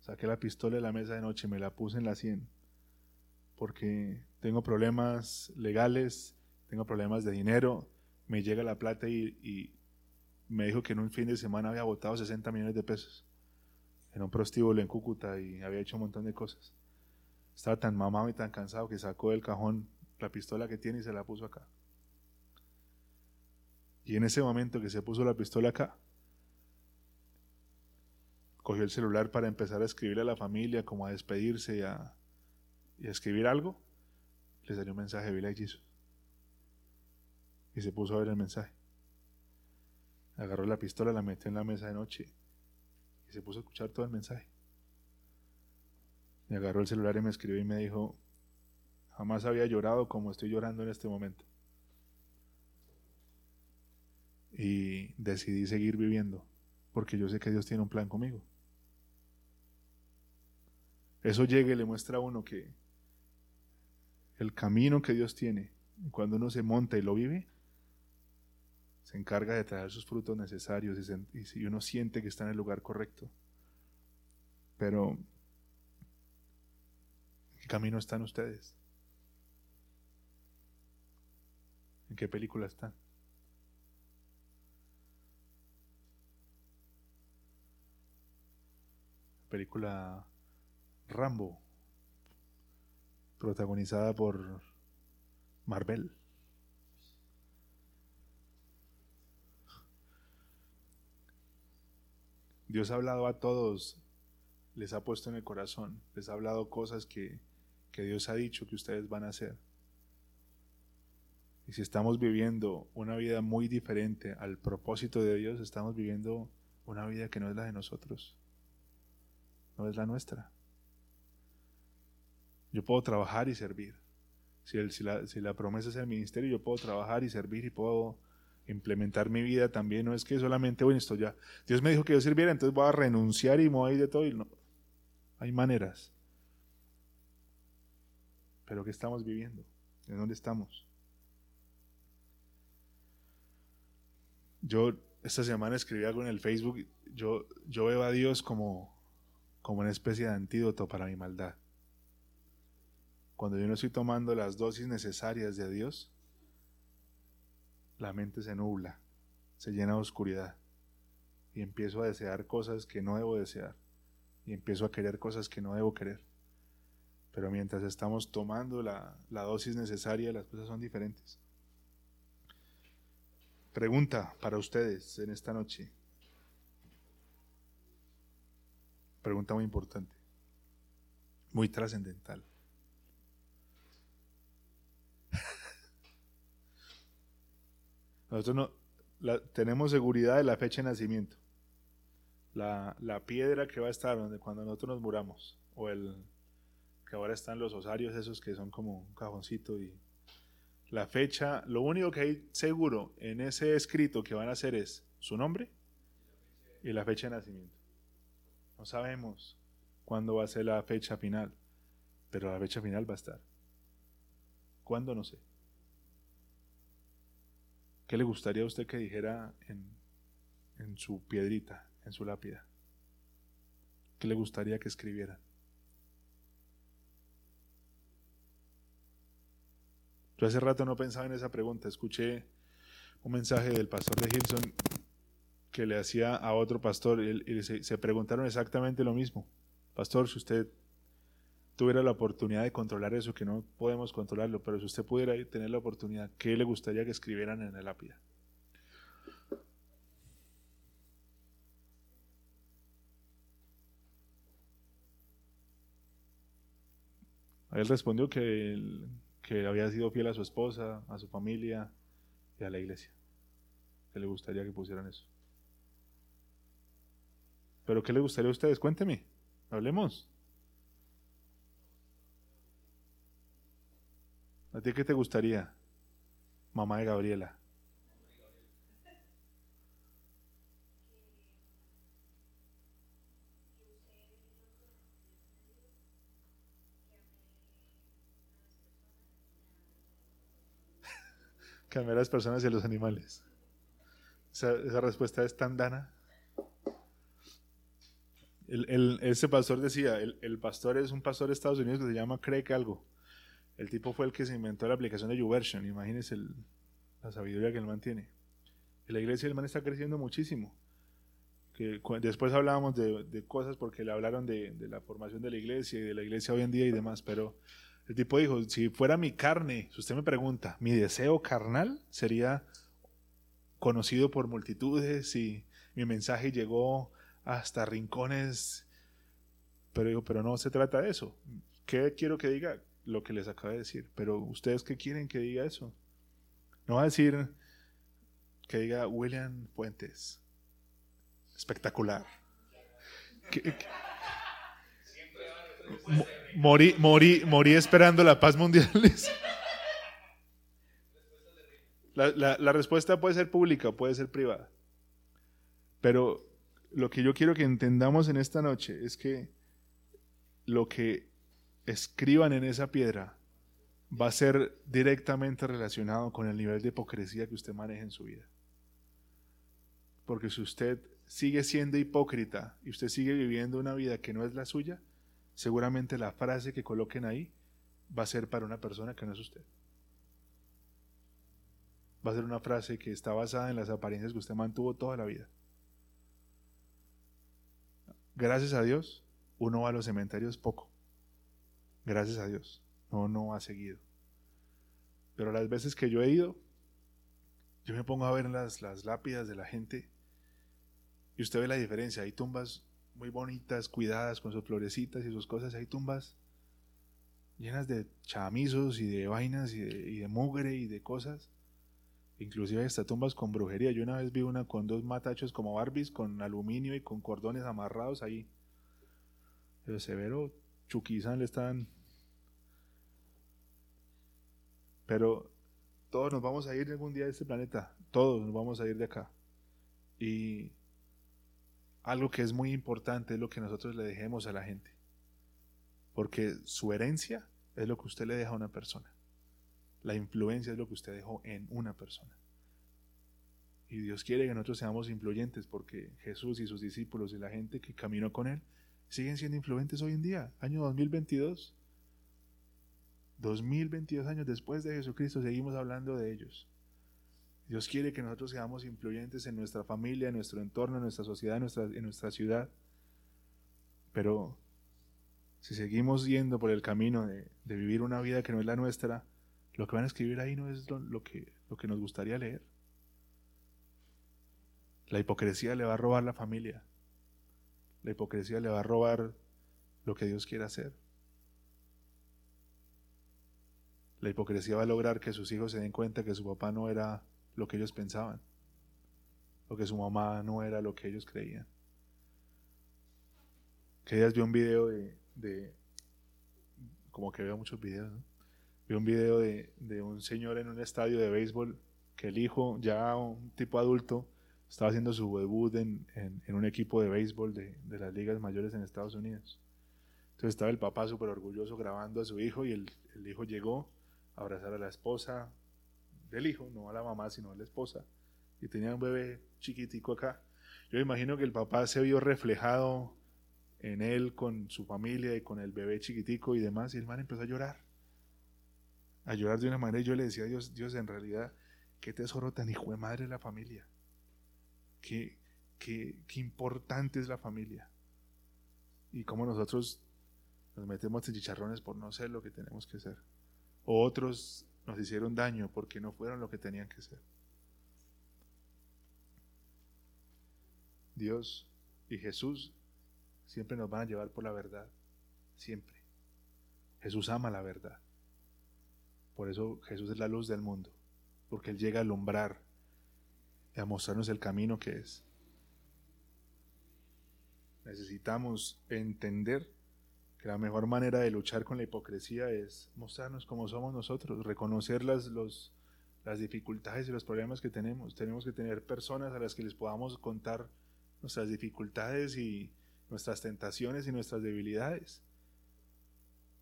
Saqué la pistola de la mesa de noche me la puse en la sien. Porque tengo problemas legales, tengo problemas de dinero, me llega la plata y, me dijo que en un fin de semana había botado 60 millones de pesos en un prostíbulo en Cúcuta y había hecho un montón de cosas. Estaba tan mamado y tan cansado que sacó del cajón la pistola que tiene y se la puso acá. Y en ese momento que se puso la pistola acá, cogió el celular para empezar a escribirle a la familia, como a despedirse y a, escribir algo, le salió un mensaje de Jesus. Y se puso a ver el mensaje. Agarró la pistola, la metió en la mesa de noche y se puso a escuchar todo el mensaje. Y agarró el celular y me escribió y me dijo, jamás había llorado como estoy llorando en este momento. Y decidí seguir viviendo porque yo sé que Dios tiene un plan conmigo. Eso llega y le muestra a uno que el camino que Dios tiene, cuando uno se monta y lo vive, se encarga de traer sus frutos necesarios y, uno siente que está en el lugar correcto. Pero, ¿en qué camino están ustedes? ¿En qué película están? película Rambo, protagonizada por Marvel. Dios ha hablado a todos, les ha puesto en el corazón, les ha hablado cosas que, que Dios ha dicho que ustedes van a hacer. Y si estamos viviendo una vida muy diferente al propósito de Dios, estamos viviendo una vida que no es la de nosotros, no es la nuestra. Yo puedo trabajar y servir. Si, la promesa es el ministerio, yo puedo trabajar y servir y puedo implementar mi vida también. No es que solamente, bueno, esto ya, Dios me dijo que yo sirviera, entonces voy a renunciar y me voy de todo. Y no. Hay maneras. Pero ¿qué estamos viviendo? ¿En dónde estamos? Yo esta semana escribí algo en el Facebook. Yo, yo veo a Dios como, como una especie de antídoto para mi maldad. Cuando yo no estoy tomando las dosis necesarias de Dios, la mente se nubla, se llena de oscuridad y empiezo a desear cosas que no debo desear y empiezo a querer cosas que no debo querer. Pero mientras estamos tomando la, la dosis necesaria, las cosas son diferentes. Pregunta para ustedes en esta noche. Pregunta muy importante, muy trascendental. Nosotros no, tenemos seguridad de la fecha de nacimiento. la, la piedra que va a estar donde cuando nosotros nos muramos, o el que ahora están los osarios esos que son como un cajoncito y la fecha, lo único que hay seguro en ese escrito que van a hacer es su nombre y la fecha de nacimiento. No sabemos cuándo va a ser la fecha final, pero la fecha final va a estar. ¿Cuándo? No sé. ¿Qué le gustaría a usted que dijera en, en su piedrita, en su lápida? ¿Qué le gustaría que escribiera? Yo hace rato no pensaba en esa pregunta. Escuché un mensaje del pastor de Hilson que le hacía a otro pastor y se, se preguntaron exactamente lo mismo. Pastor, si usted tuviera la oportunidad de controlar eso, que no podemos controlarlo, pero si usted pudiera tener la oportunidad, ¿qué le gustaría que escribieran en la lápida? Él respondió que, que había sido fiel a su esposa, a su familia y a la iglesia. Que le gustaría que pusieran eso. Pero ¿qué le gustaría a ustedes? Cuénteme, hablemos. ¿A ti qué te gustaría, mamá de Gabriela? Cambiar a las personas y a los animales. Esa, respuesta es tan dana. El, ese pastor decía, el, el, pastor es un pastor de Estados Unidos que se llama Craig algo. El tipo fue el que se inventó la aplicación de YouVersion. Imagínense la sabiduría que el man tiene. En la iglesia el man está creciendo muchísimo. Que, después hablábamos de, cosas porque le hablaron de, de, la formación de la iglesia y de la iglesia hoy en día y demás, pero el tipo dijo, si fuera mi carne, si usted me pregunta, mi deseo carnal sería conocido por multitudes y mi mensaje llegó hasta rincones. Pero digo, pero no se trata de eso. ¿Qué quiero que diga? Lo que les acabo de decir. Pero ustedes qué quieren que diga eso? No va a decir que diga William Fuentes. Espectacular. ¿Qué, qué? Morí, morí, morí esperando la paz mundial. La, la, la respuesta puede ser pública, puede ser privada. Pero lo que yo quiero que entendamos en esta noche es que lo que escriban en esa piedra va a ser directamente relacionado con el nivel de hipocresía que usted maneja en su vida. Porque si usted sigue siendo hipócrita y usted sigue viviendo una vida que no es la suya, seguramente la frase que coloquen ahí va a ser para una persona que no es usted. Va a ser una frase que está basada en las apariencias que usted mantuvo toda la vida gracias a Dios, uno va a los cementerios poco. Gracias a Dios. No, no ha seguido. Pero las veces que yo he ido, yo me pongo a ver las, las lápidas de la gente y usted ve la diferencia. Hay tumbas muy bonitas, cuidadas con sus florecitas y sus cosas. Hay tumbas llenas de chamizos y de vainas y de, mugre y de cosas. Inclusive hasta tumbas con brujería. Yo una vez vi una con dos matachos como Barbies, con aluminio y con cordones amarrados ahí. Pero severo chuquizán le están... Pero todos nos vamos a ir algún día de este planeta. Todos nos vamos a ir de acá. Y algo que es muy importante es lo que nosotros le dejemos a la gente. Porque su herencia es lo que usted le deja a una persona. La influencia es lo que usted dejó en una persona. Y Dios quiere que nosotros seamos influyentes porque Jesús y sus discípulos y la gente que caminó con Él siguen siendo influyentes hoy en día, año 2022. 2022 años después de Jesucristo seguimos hablando de ellos. Dios quiere que nosotros seamos influyentes en nuestra familia, en nuestro entorno, en nuestra sociedad, en nuestra, ciudad. Pero si seguimos yendo por el camino de, vivir una vida que no es la nuestra, lo que van a escribir ahí no es lo, lo, que, lo que nos gustaría leer. La hipocresía le va a robar la familia. La hipocresía le va a robar lo que Dios quiere hacer. La hipocresía va a lograr que sus hijos se den cuenta que su papá no era lo que ellos pensaban, o que su mamá no era lo que ellos creían. Que vi un video de, de- como que veo muchos videos, ¿no? Vi un video de, de un señor en un estadio de béisbol que el hijo, ya un tipo adulto, estaba haciendo su debut en, en- en un equipo de béisbol de, de las ligas mayores en Estados Unidos. Entonces estaba el papá súper orgulloso grabando a su hijo y el, el hijo llegó abrazar a la esposa del hijo, no a la mamá, sino a la esposa. Y tenía un bebé chiquitico acá. Yo imagino que el papá se vio reflejado en él con su familia y con el bebé chiquitico y demás, y el man empezó a llorar. A llorar de una manera. Y yo le decía a Dios, Dios, en realidad, qué tesoro tan hijo de madre la familia. Qué, qué, qué importante es la familia. Y cómo nosotros nos metemos en chicharrones por no ser lo que tenemos que ser. O otros nos hicieron daño porque no fueron lo que tenían que ser. Dios y Jesús siempre nos van a llevar por la verdad. Siempre. Jesús ama la verdad. Por eso Jesús es la luz del mundo. Porque Él llega a alumbrar y a mostrarnos el camino que es. Necesitamos entender la mejor manera de luchar con la hipocresía es mostrarnos como somos nosotros, reconocer las, los, las dificultades y los problemas que tenemos. Tenemos que tener personas a las que les podamos contar nuestras dificultades y nuestras tentaciones y nuestras debilidades.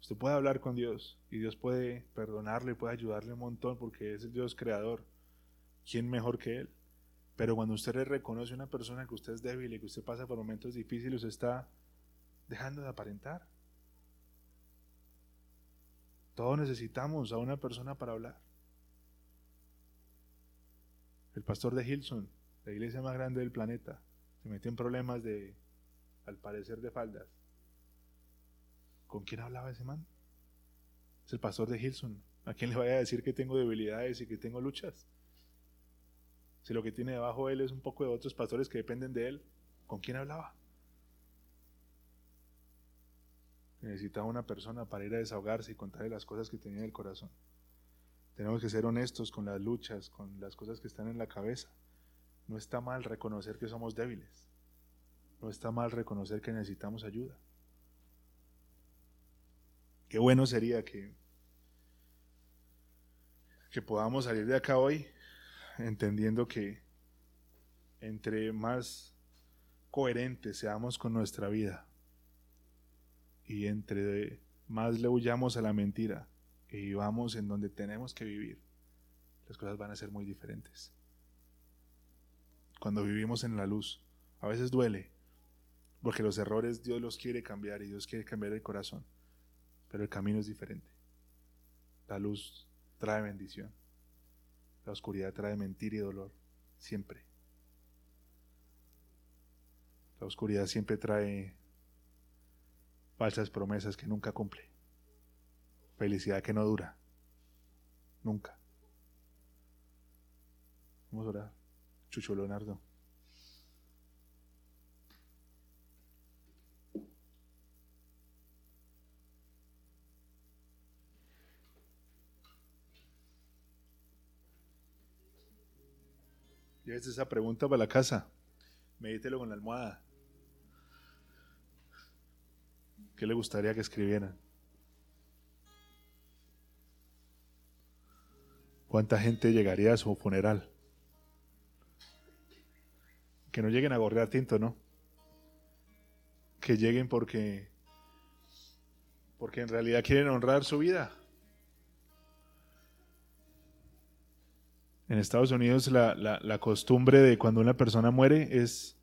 Usted puede hablar con Dios y Dios puede perdonarle, puede ayudarle un montón porque es el Dios creador. ¿Quién mejor que Él? Pero cuando usted le reconoce a una persona que usted es débil y que usted pasa por momentos difíciles, usted está dejando de aparentar. Todos necesitamos a una persona para hablar. El pastor de Hilson, la iglesia más grande del planeta, se metió en problemas de, al parecer, de faldas. ¿Con quién hablaba ese man? Es el pastor de Hilson. ¿A quién le vaya a decir que tengo debilidades y que tengo luchas? Si lo que tiene debajo de él es un poco de otros pastores que dependen de él, ¿con quién hablaba? Necesitaba una persona para ir a desahogarse y contarle las cosas que tenía en el corazón. Tenemos que ser honestos con las luchas, con las cosas que están en la cabeza. No está mal reconocer que somos débiles. No está mal reconocer que necesitamos ayuda. Qué bueno sería que, que podamos salir de acá hoy entendiendo que entre más coherentes seamos con nuestra vida y entre más le huyamos a la mentira y vivamos en donde tenemos que vivir, las cosas van a ser muy diferentes. Cuando vivimos en la luz, a veces duele, porque los errores Dios los quiere cambiar y Dios quiere cambiar el corazón, pero el camino es diferente. La luz trae bendición. La oscuridad trae mentira y dolor, siempre. La oscuridad siempre trae falsas promesas que nunca cumple. Felicidad que no dura. Nunca. Vamos a orar. Chucho Leonardo. Llévese esa pregunta para la casa. Medítelo con la almohada. ¿Qué le gustaría que escribieran? ¿Cuánta gente llegaría a su funeral? Que no lleguen a gorrear tinto, ¿no? Que lleguen porque porque en realidad quieren honrar su vida. En Estados Unidos la, la, costumbre de cuando una persona muere es,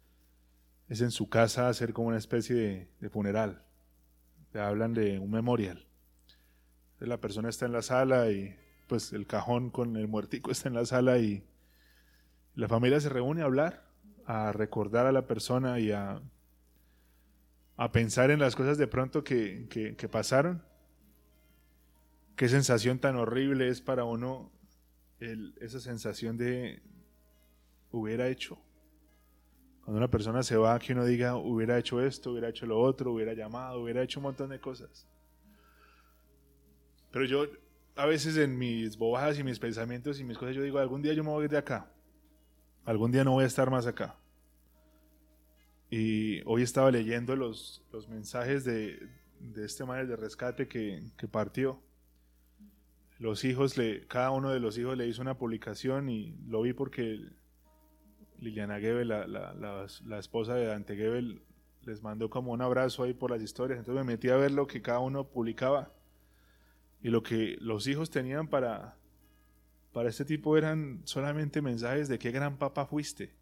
es en su casa hacer como una especie de, de funeral. Le hablan de un memorial. Entonces, la persona está en la sala y pues el cajón con el muertico está en la sala y la familia se reúne a hablar, a recordar a la persona y a, a pensar en las cosas de pronto que, que, pasaron. Qué sensación tan horrible es para uno esa sensación de hubiera hecho. Cuando una persona se va, que uno diga, hubiera hecho esto, hubiera hecho lo otro, hubiera llamado, hubiera hecho un montón de cosas. Pero yo, a veces en mis bobadas y mis pensamientos y mis cosas, yo digo, algún día yo me voy de acá. Algún día no voy a estar más acá. Y hoy estaba leyendo los, los mensajes de, de este manual de rescate que, que, partió. Los hijos, le, cada uno de los hijos le hizo una publicación y lo vi porque Liliana Gebel, la, la, la, esposa de Dante Gebel, les mandó como un abrazo ahí por las historias. Entonces me metí a ver lo que cada uno publicaba. Y lo que los hijos tenían para, para este tipo eran solamente mensajes de qué gran papá fuiste.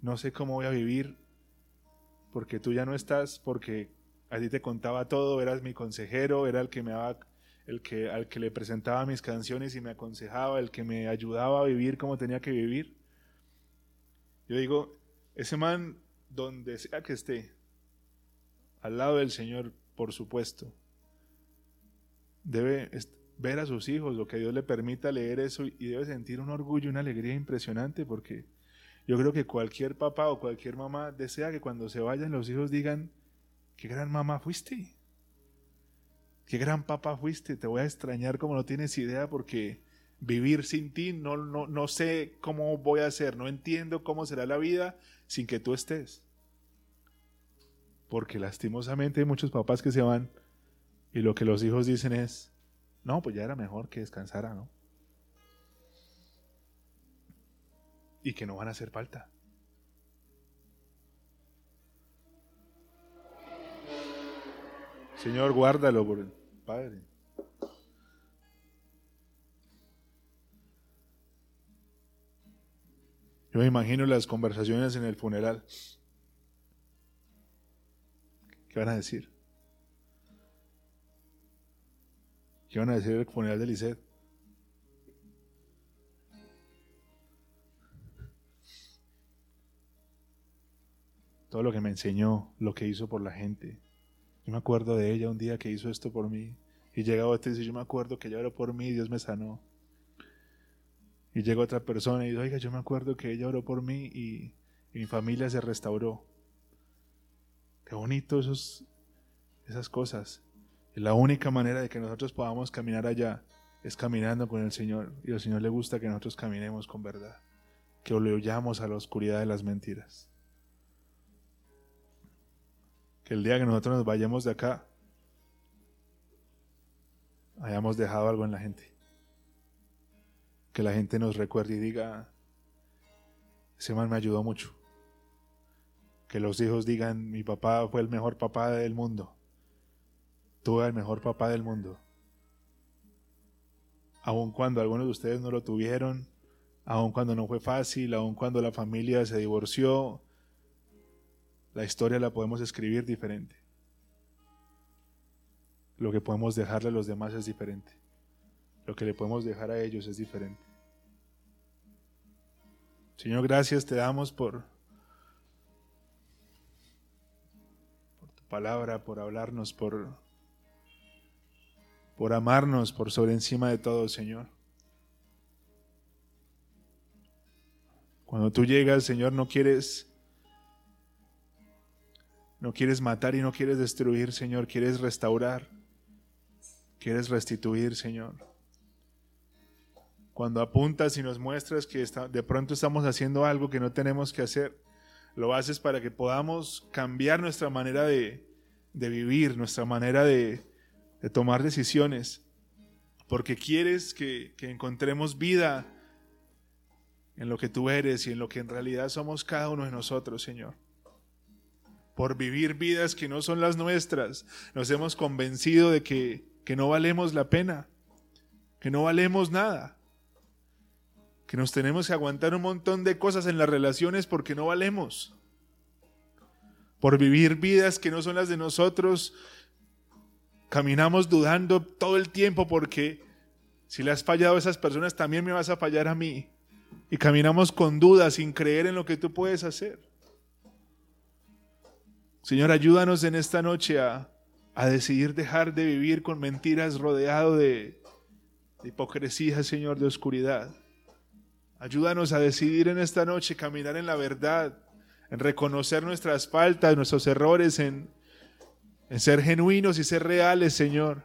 No sé cómo voy a vivir porque tú ya no estás, porque a ti te contaba todo, eras mi consejero, era el que me daba, el que, al que le presentaba mis canciones y me aconsejaba, el que me ayudaba a vivir como tenía que vivir. Yo digo, ese man, donde sea que esté, al lado del Señor, por supuesto, debe ver a sus hijos, lo que Dios le permita leer eso y debe sentir un orgullo, una alegría impresionante porque yo creo que cualquier papá o cualquier mamá desea que cuando se vayan los hijos digan, qué gran mamá fuiste, qué gran papá fuiste, te voy a extrañar como no tienes idea porque vivir sin ti no, no, no sé cómo voy a hacer, no entiendo cómo será la vida sin que tú estés. Porque lastimosamente hay muchos papás que se van y lo que los hijos dicen es, no, pues ya era mejor que descansara, ¿no? Y que no van a hacer falta. Señor, guárdalo por Padre. Yo me imagino las conversaciones en el funeral. ¿Qué van a decir? ¿Qué van a decir el funeral de Lisset? Todo lo que me enseñó, lo que hizo por la gente. Yo me acuerdo de ella un día que hizo esto por mí. Y llega otra y dice, yo me acuerdo que ella por mí y Dios me sanó. Y llega otra persona y dice, oiga, yo me acuerdo que ella oró por mí y, mi familia se restauró. Qué bonito esos, esas cosas. Y la única manera de que nosotros podamos caminar allá es caminando con el Señor. Y al Señor le gusta que nosotros caminemos con verdad. Que le a la oscuridad de las mentiras. Que el día que nosotros nos vayamos de acá, hayamos dejado algo en la gente. Que la gente nos recuerde y diga, ese man me ayudó mucho. Que los hijos digan, mi papá fue el mejor papá del mundo tuve el mejor papá del mundo. Aun cuando algunos de ustedes no lo tuvieron, aun cuando no fue fácil, aun cuando la familia se divorció, la historia la podemos escribir diferente. Lo que podemos dejarle a los demás es diferente. Lo que le podemos dejar a ellos es diferente. Señor, gracias te damos por, tu palabra, por hablarnos, por por amarnos por sobre encima de todo, Señor. Cuando tú llegas, Señor, no quieres no quieres matar y no quieres destruir, Señor, quieres restaurar. Quieres restituir, Señor. Cuando apuntas y nos muestras que de pronto estamos haciendo algo que no tenemos que hacer, lo haces para que podamos cambiar nuestra manera de, de vivir, nuestra manera de, de tomar decisiones, porque quieres que, encontremos vida en lo que tú eres y en lo que en realidad somos cada uno de nosotros, Señor. Por vivir vidas que no son las nuestras, nos hemos convencido de que, que no valemos la pena, que no valemos nada, que nos tenemos que aguantar un montón de cosas en las relaciones porque no valemos. Por vivir vidas que no son las de nosotros, Caminamos dudando todo el tiempo porque si le has fallado a esas personas, también me vas a fallar a mí. Y caminamos con dudas, sin creer en lo que tú puedes hacer. Señor, ayúdanos en esta noche a, decidir dejar de vivir con mentiras rodeado de, de hipocresía, Señor, de oscuridad. Ayúdanos a decidir en esta noche caminar en la verdad, en reconocer nuestras faltas, nuestros errores, en en ser genuinos y ser reales, Señor.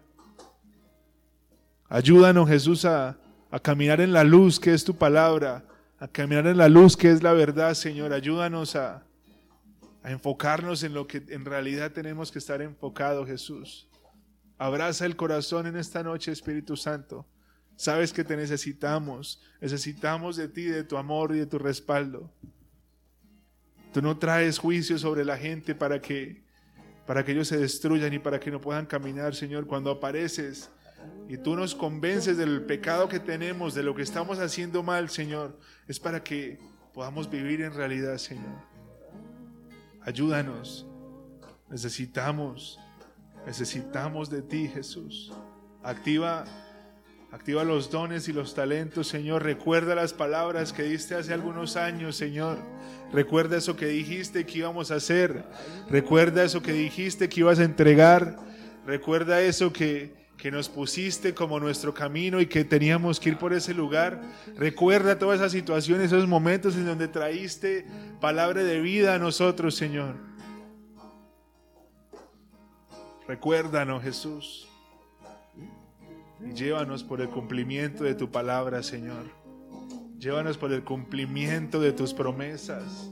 Ayúdanos, Jesús, a, caminar en la luz que es tu palabra, a caminar en la luz que es la verdad, Señor. Ayúdanos a, a enfocarnos en lo que en realidad tenemos que estar enfocado, Jesús. Abraza el corazón en esta noche, Espíritu Santo. Sabes que te necesitamos, necesitamos de ti, de tu amor y de tu respaldo. Tú no traes juicio sobre la gente para que para que ellos se destruyan y para que no puedan caminar, Señor. Cuando apareces y tú nos convences del pecado que tenemos, de lo que estamos haciendo mal, Señor, es para que podamos vivir en realidad, Señor. Ayúdanos. Necesitamos, necesitamos de ti, Jesús. Activa Activa los dones y los talentos, Señor. Recuerda las palabras que diste hace algunos años, Señor. Recuerda eso que dijiste que íbamos a hacer. Recuerda eso que dijiste que ibas a entregar. Recuerda eso que, que nos pusiste como nuestro camino y que teníamos que ir por ese lugar. Recuerda todas esas situaciones, esos momentos en donde traíste palabra de vida a nosotros, Señor. Recuérdanos, Jesús y llévanos por el cumplimiento de tu palabra, Señor. Llévanos por el cumplimiento de tus promesas.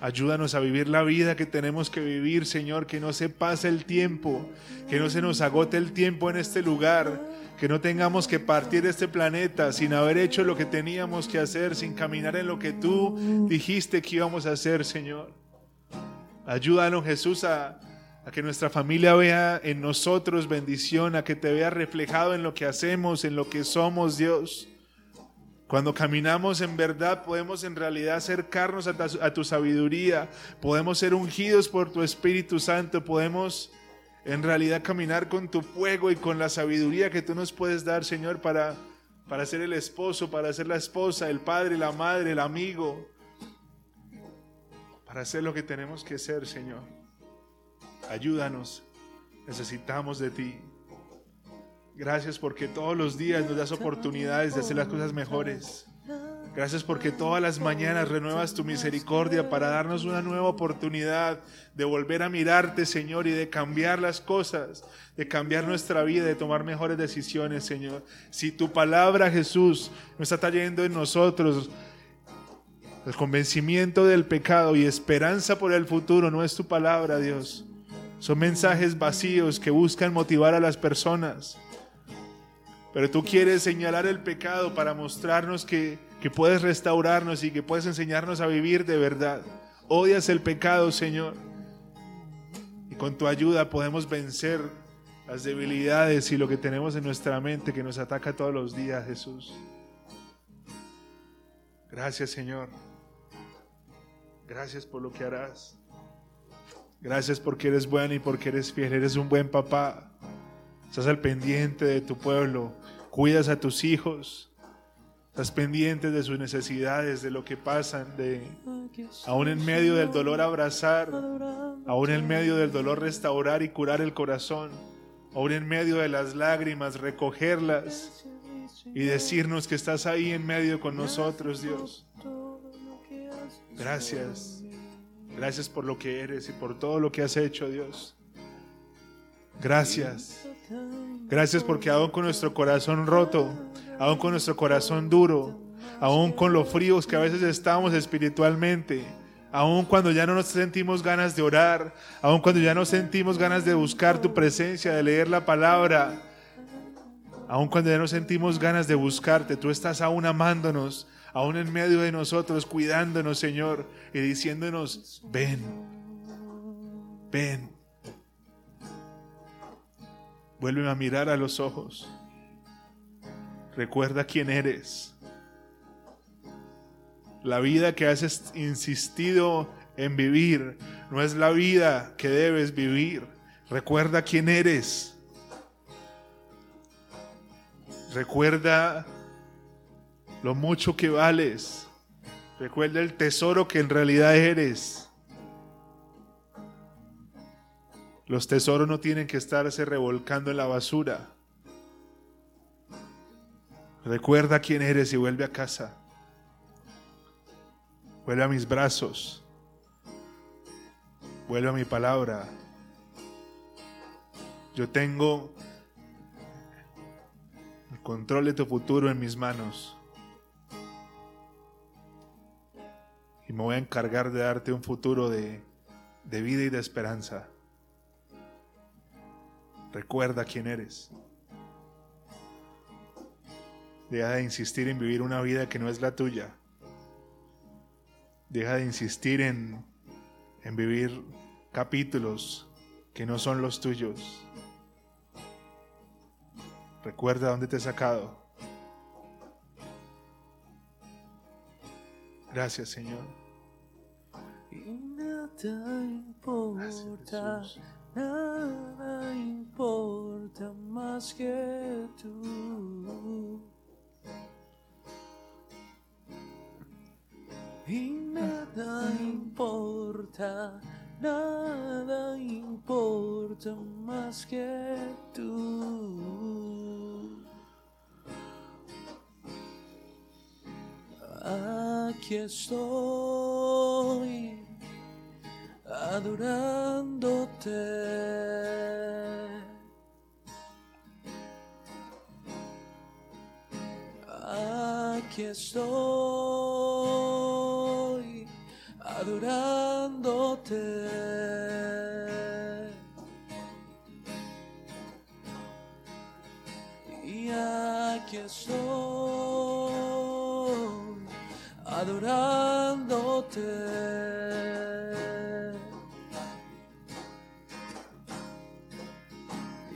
Ayúdanos a vivir la vida que tenemos que vivir, Señor, que no se pase el tiempo, que no se nos agote el tiempo en este lugar, que no tengamos que partir de este planeta sin haber hecho lo que teníamos que hacer, sin caminar en lo que tú dijiste que íbamos a hacer, Señor. Ayúdanos, Jesús, a, a que nuestra familia vea en nosotros bendición, a que te vea reflejado en lo que hacemos, en lo que somos, Dios. Cuando caminamos en verdad podemos en realidad acercarnos a tu, sabiduría, podemos ser ungidos por tu Espíritu Santo, podemos en realidad caminar con tu fuego y con la sabiduría que tú nos puedes dar, Señor, para, para ser el esposo, para ser la esposa, el padre, la madre, el amigo, para hacer lo que tenemos que ser, Señor. Ayúdanos. Necesitamos de ti. Gracias porque todos los días nos das oportunidades de hacer las cosas mejores. Gracias porque todas las mañanas renuevas tu misericordia para darnos una nueva oportunidad de volver a mirarte, Señor, y de cambiar las cosas, de cambiar nuestra vida, de tomar mejores decisiones, Señor. Si tu palabra, Jesús, no está trayendo en nosotros el convencimiento del pecado y esperanza por el futuro, no es tu palabra, Dios. Son mensajes vacíos que buscan motivar a las personas. Pero tú quieres señalar el pecado para mostrarnos que, que puedes restaurarnos y que puedes enseñarnos a vivir de verdad. Odias el pecado, Señor. Y con tu ayuda podemos vencer las debilidades y lo que tenemos en nuestra mente que nos ataca todos los días, Jesús. Gracias, Señor. Gracias por lo que harás. Gracias porque eres bueno y porque eres fiel. Eres un buen papá. Estás al pendiente de tu pueblo. Cuidas a tus hijos. Estás pendiente de sus necesidades, de lo que pasan, de aún en medio del dolor abrazar, aún en medio del dolor restaurar y curar el corazón, aún en medio de las lágrimas recogerlas y decirnos que estás ahí en medio con nosotros, Dios. Gracias. Gracias por lo que eres y por todo lo que has hecho, Dios. Gracias. Gracias porque aún con nuestro corazón roto, aún con nuestro corazón duro, aún con lo fríos que a veces estamos espiritualmente, aún cuando ya no nos sentimos ganas de orar, aún cuando ya no sentimos ganas de buscar tu presencia, de leer la palabra, aún cuando ya no sentimos ganas de buscarte, tú estás aún amándonos, aún en medio de nosotros, cuidándonos, Señor, y diciéndonos, ven, ven. Vuelve a mirar a los ojos. Recuerda quién eres. La vida que has insistido en vivir no es la vida que debes vivir. Recuerda quién eres. Recuerda lo mucho que vales. Recuerda el tesoro que en realidad eres. Los tesoros no tienen que estarse revolcando en la basura. Recuerda quién eres y vuelve a casa. Vuelve a mis brazos. Vuelve a mi palabra. Yo tengo el control de tu futuro en mis manos. Y me voy a encargar de darte un futuro de, de vida y de esperanza. Recuerda quién eres. Deja de insistir en vivir una vida que no es la tuya. Deja de insistir en, en vivir capítulos que no son los tuyos. Recuerda dónde te he sacado. Gracias, Señor. Y nada importa, nada importa más que tú. Y nada importa, nada importa más que tú. Aquí estoy adorándote. Aquí estoy adorándote.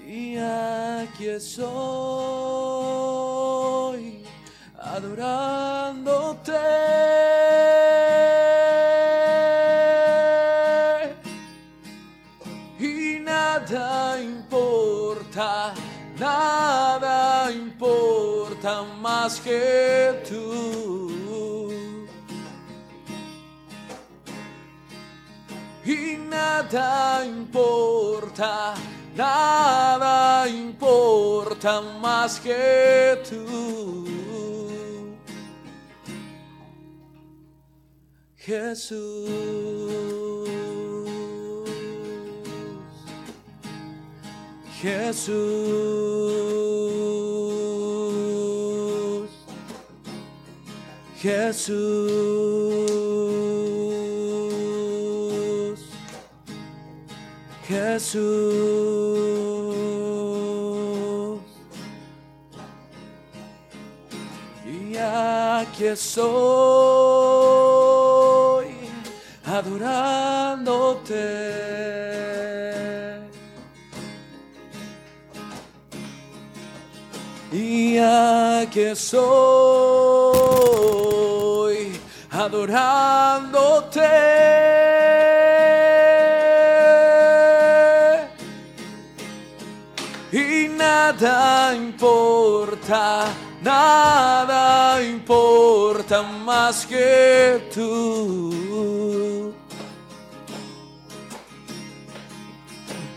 Y aquí estoy adorándote. Y nada importa, nada importa más que nada importa, nada importa más que tú. Jesús. Jesús. Jesús. Y aquí estoy adorándote. Y aquí estoy adorándote. Importa más que tú.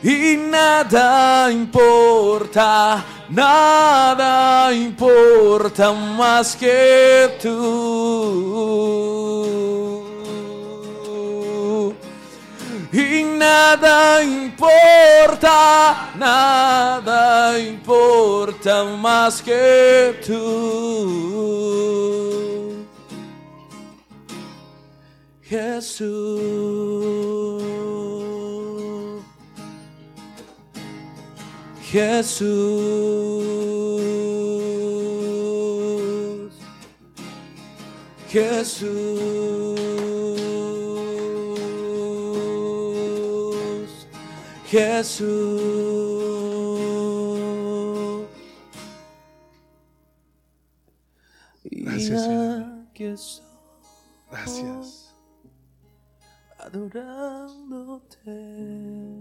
Y nada importa, nada importa más que tú. Y nada importa, nada importa más que tú. Jesús. Jesús. Jesús. Jesús. Gracias, Señor. Y aquí estoy Gracias. adorándote.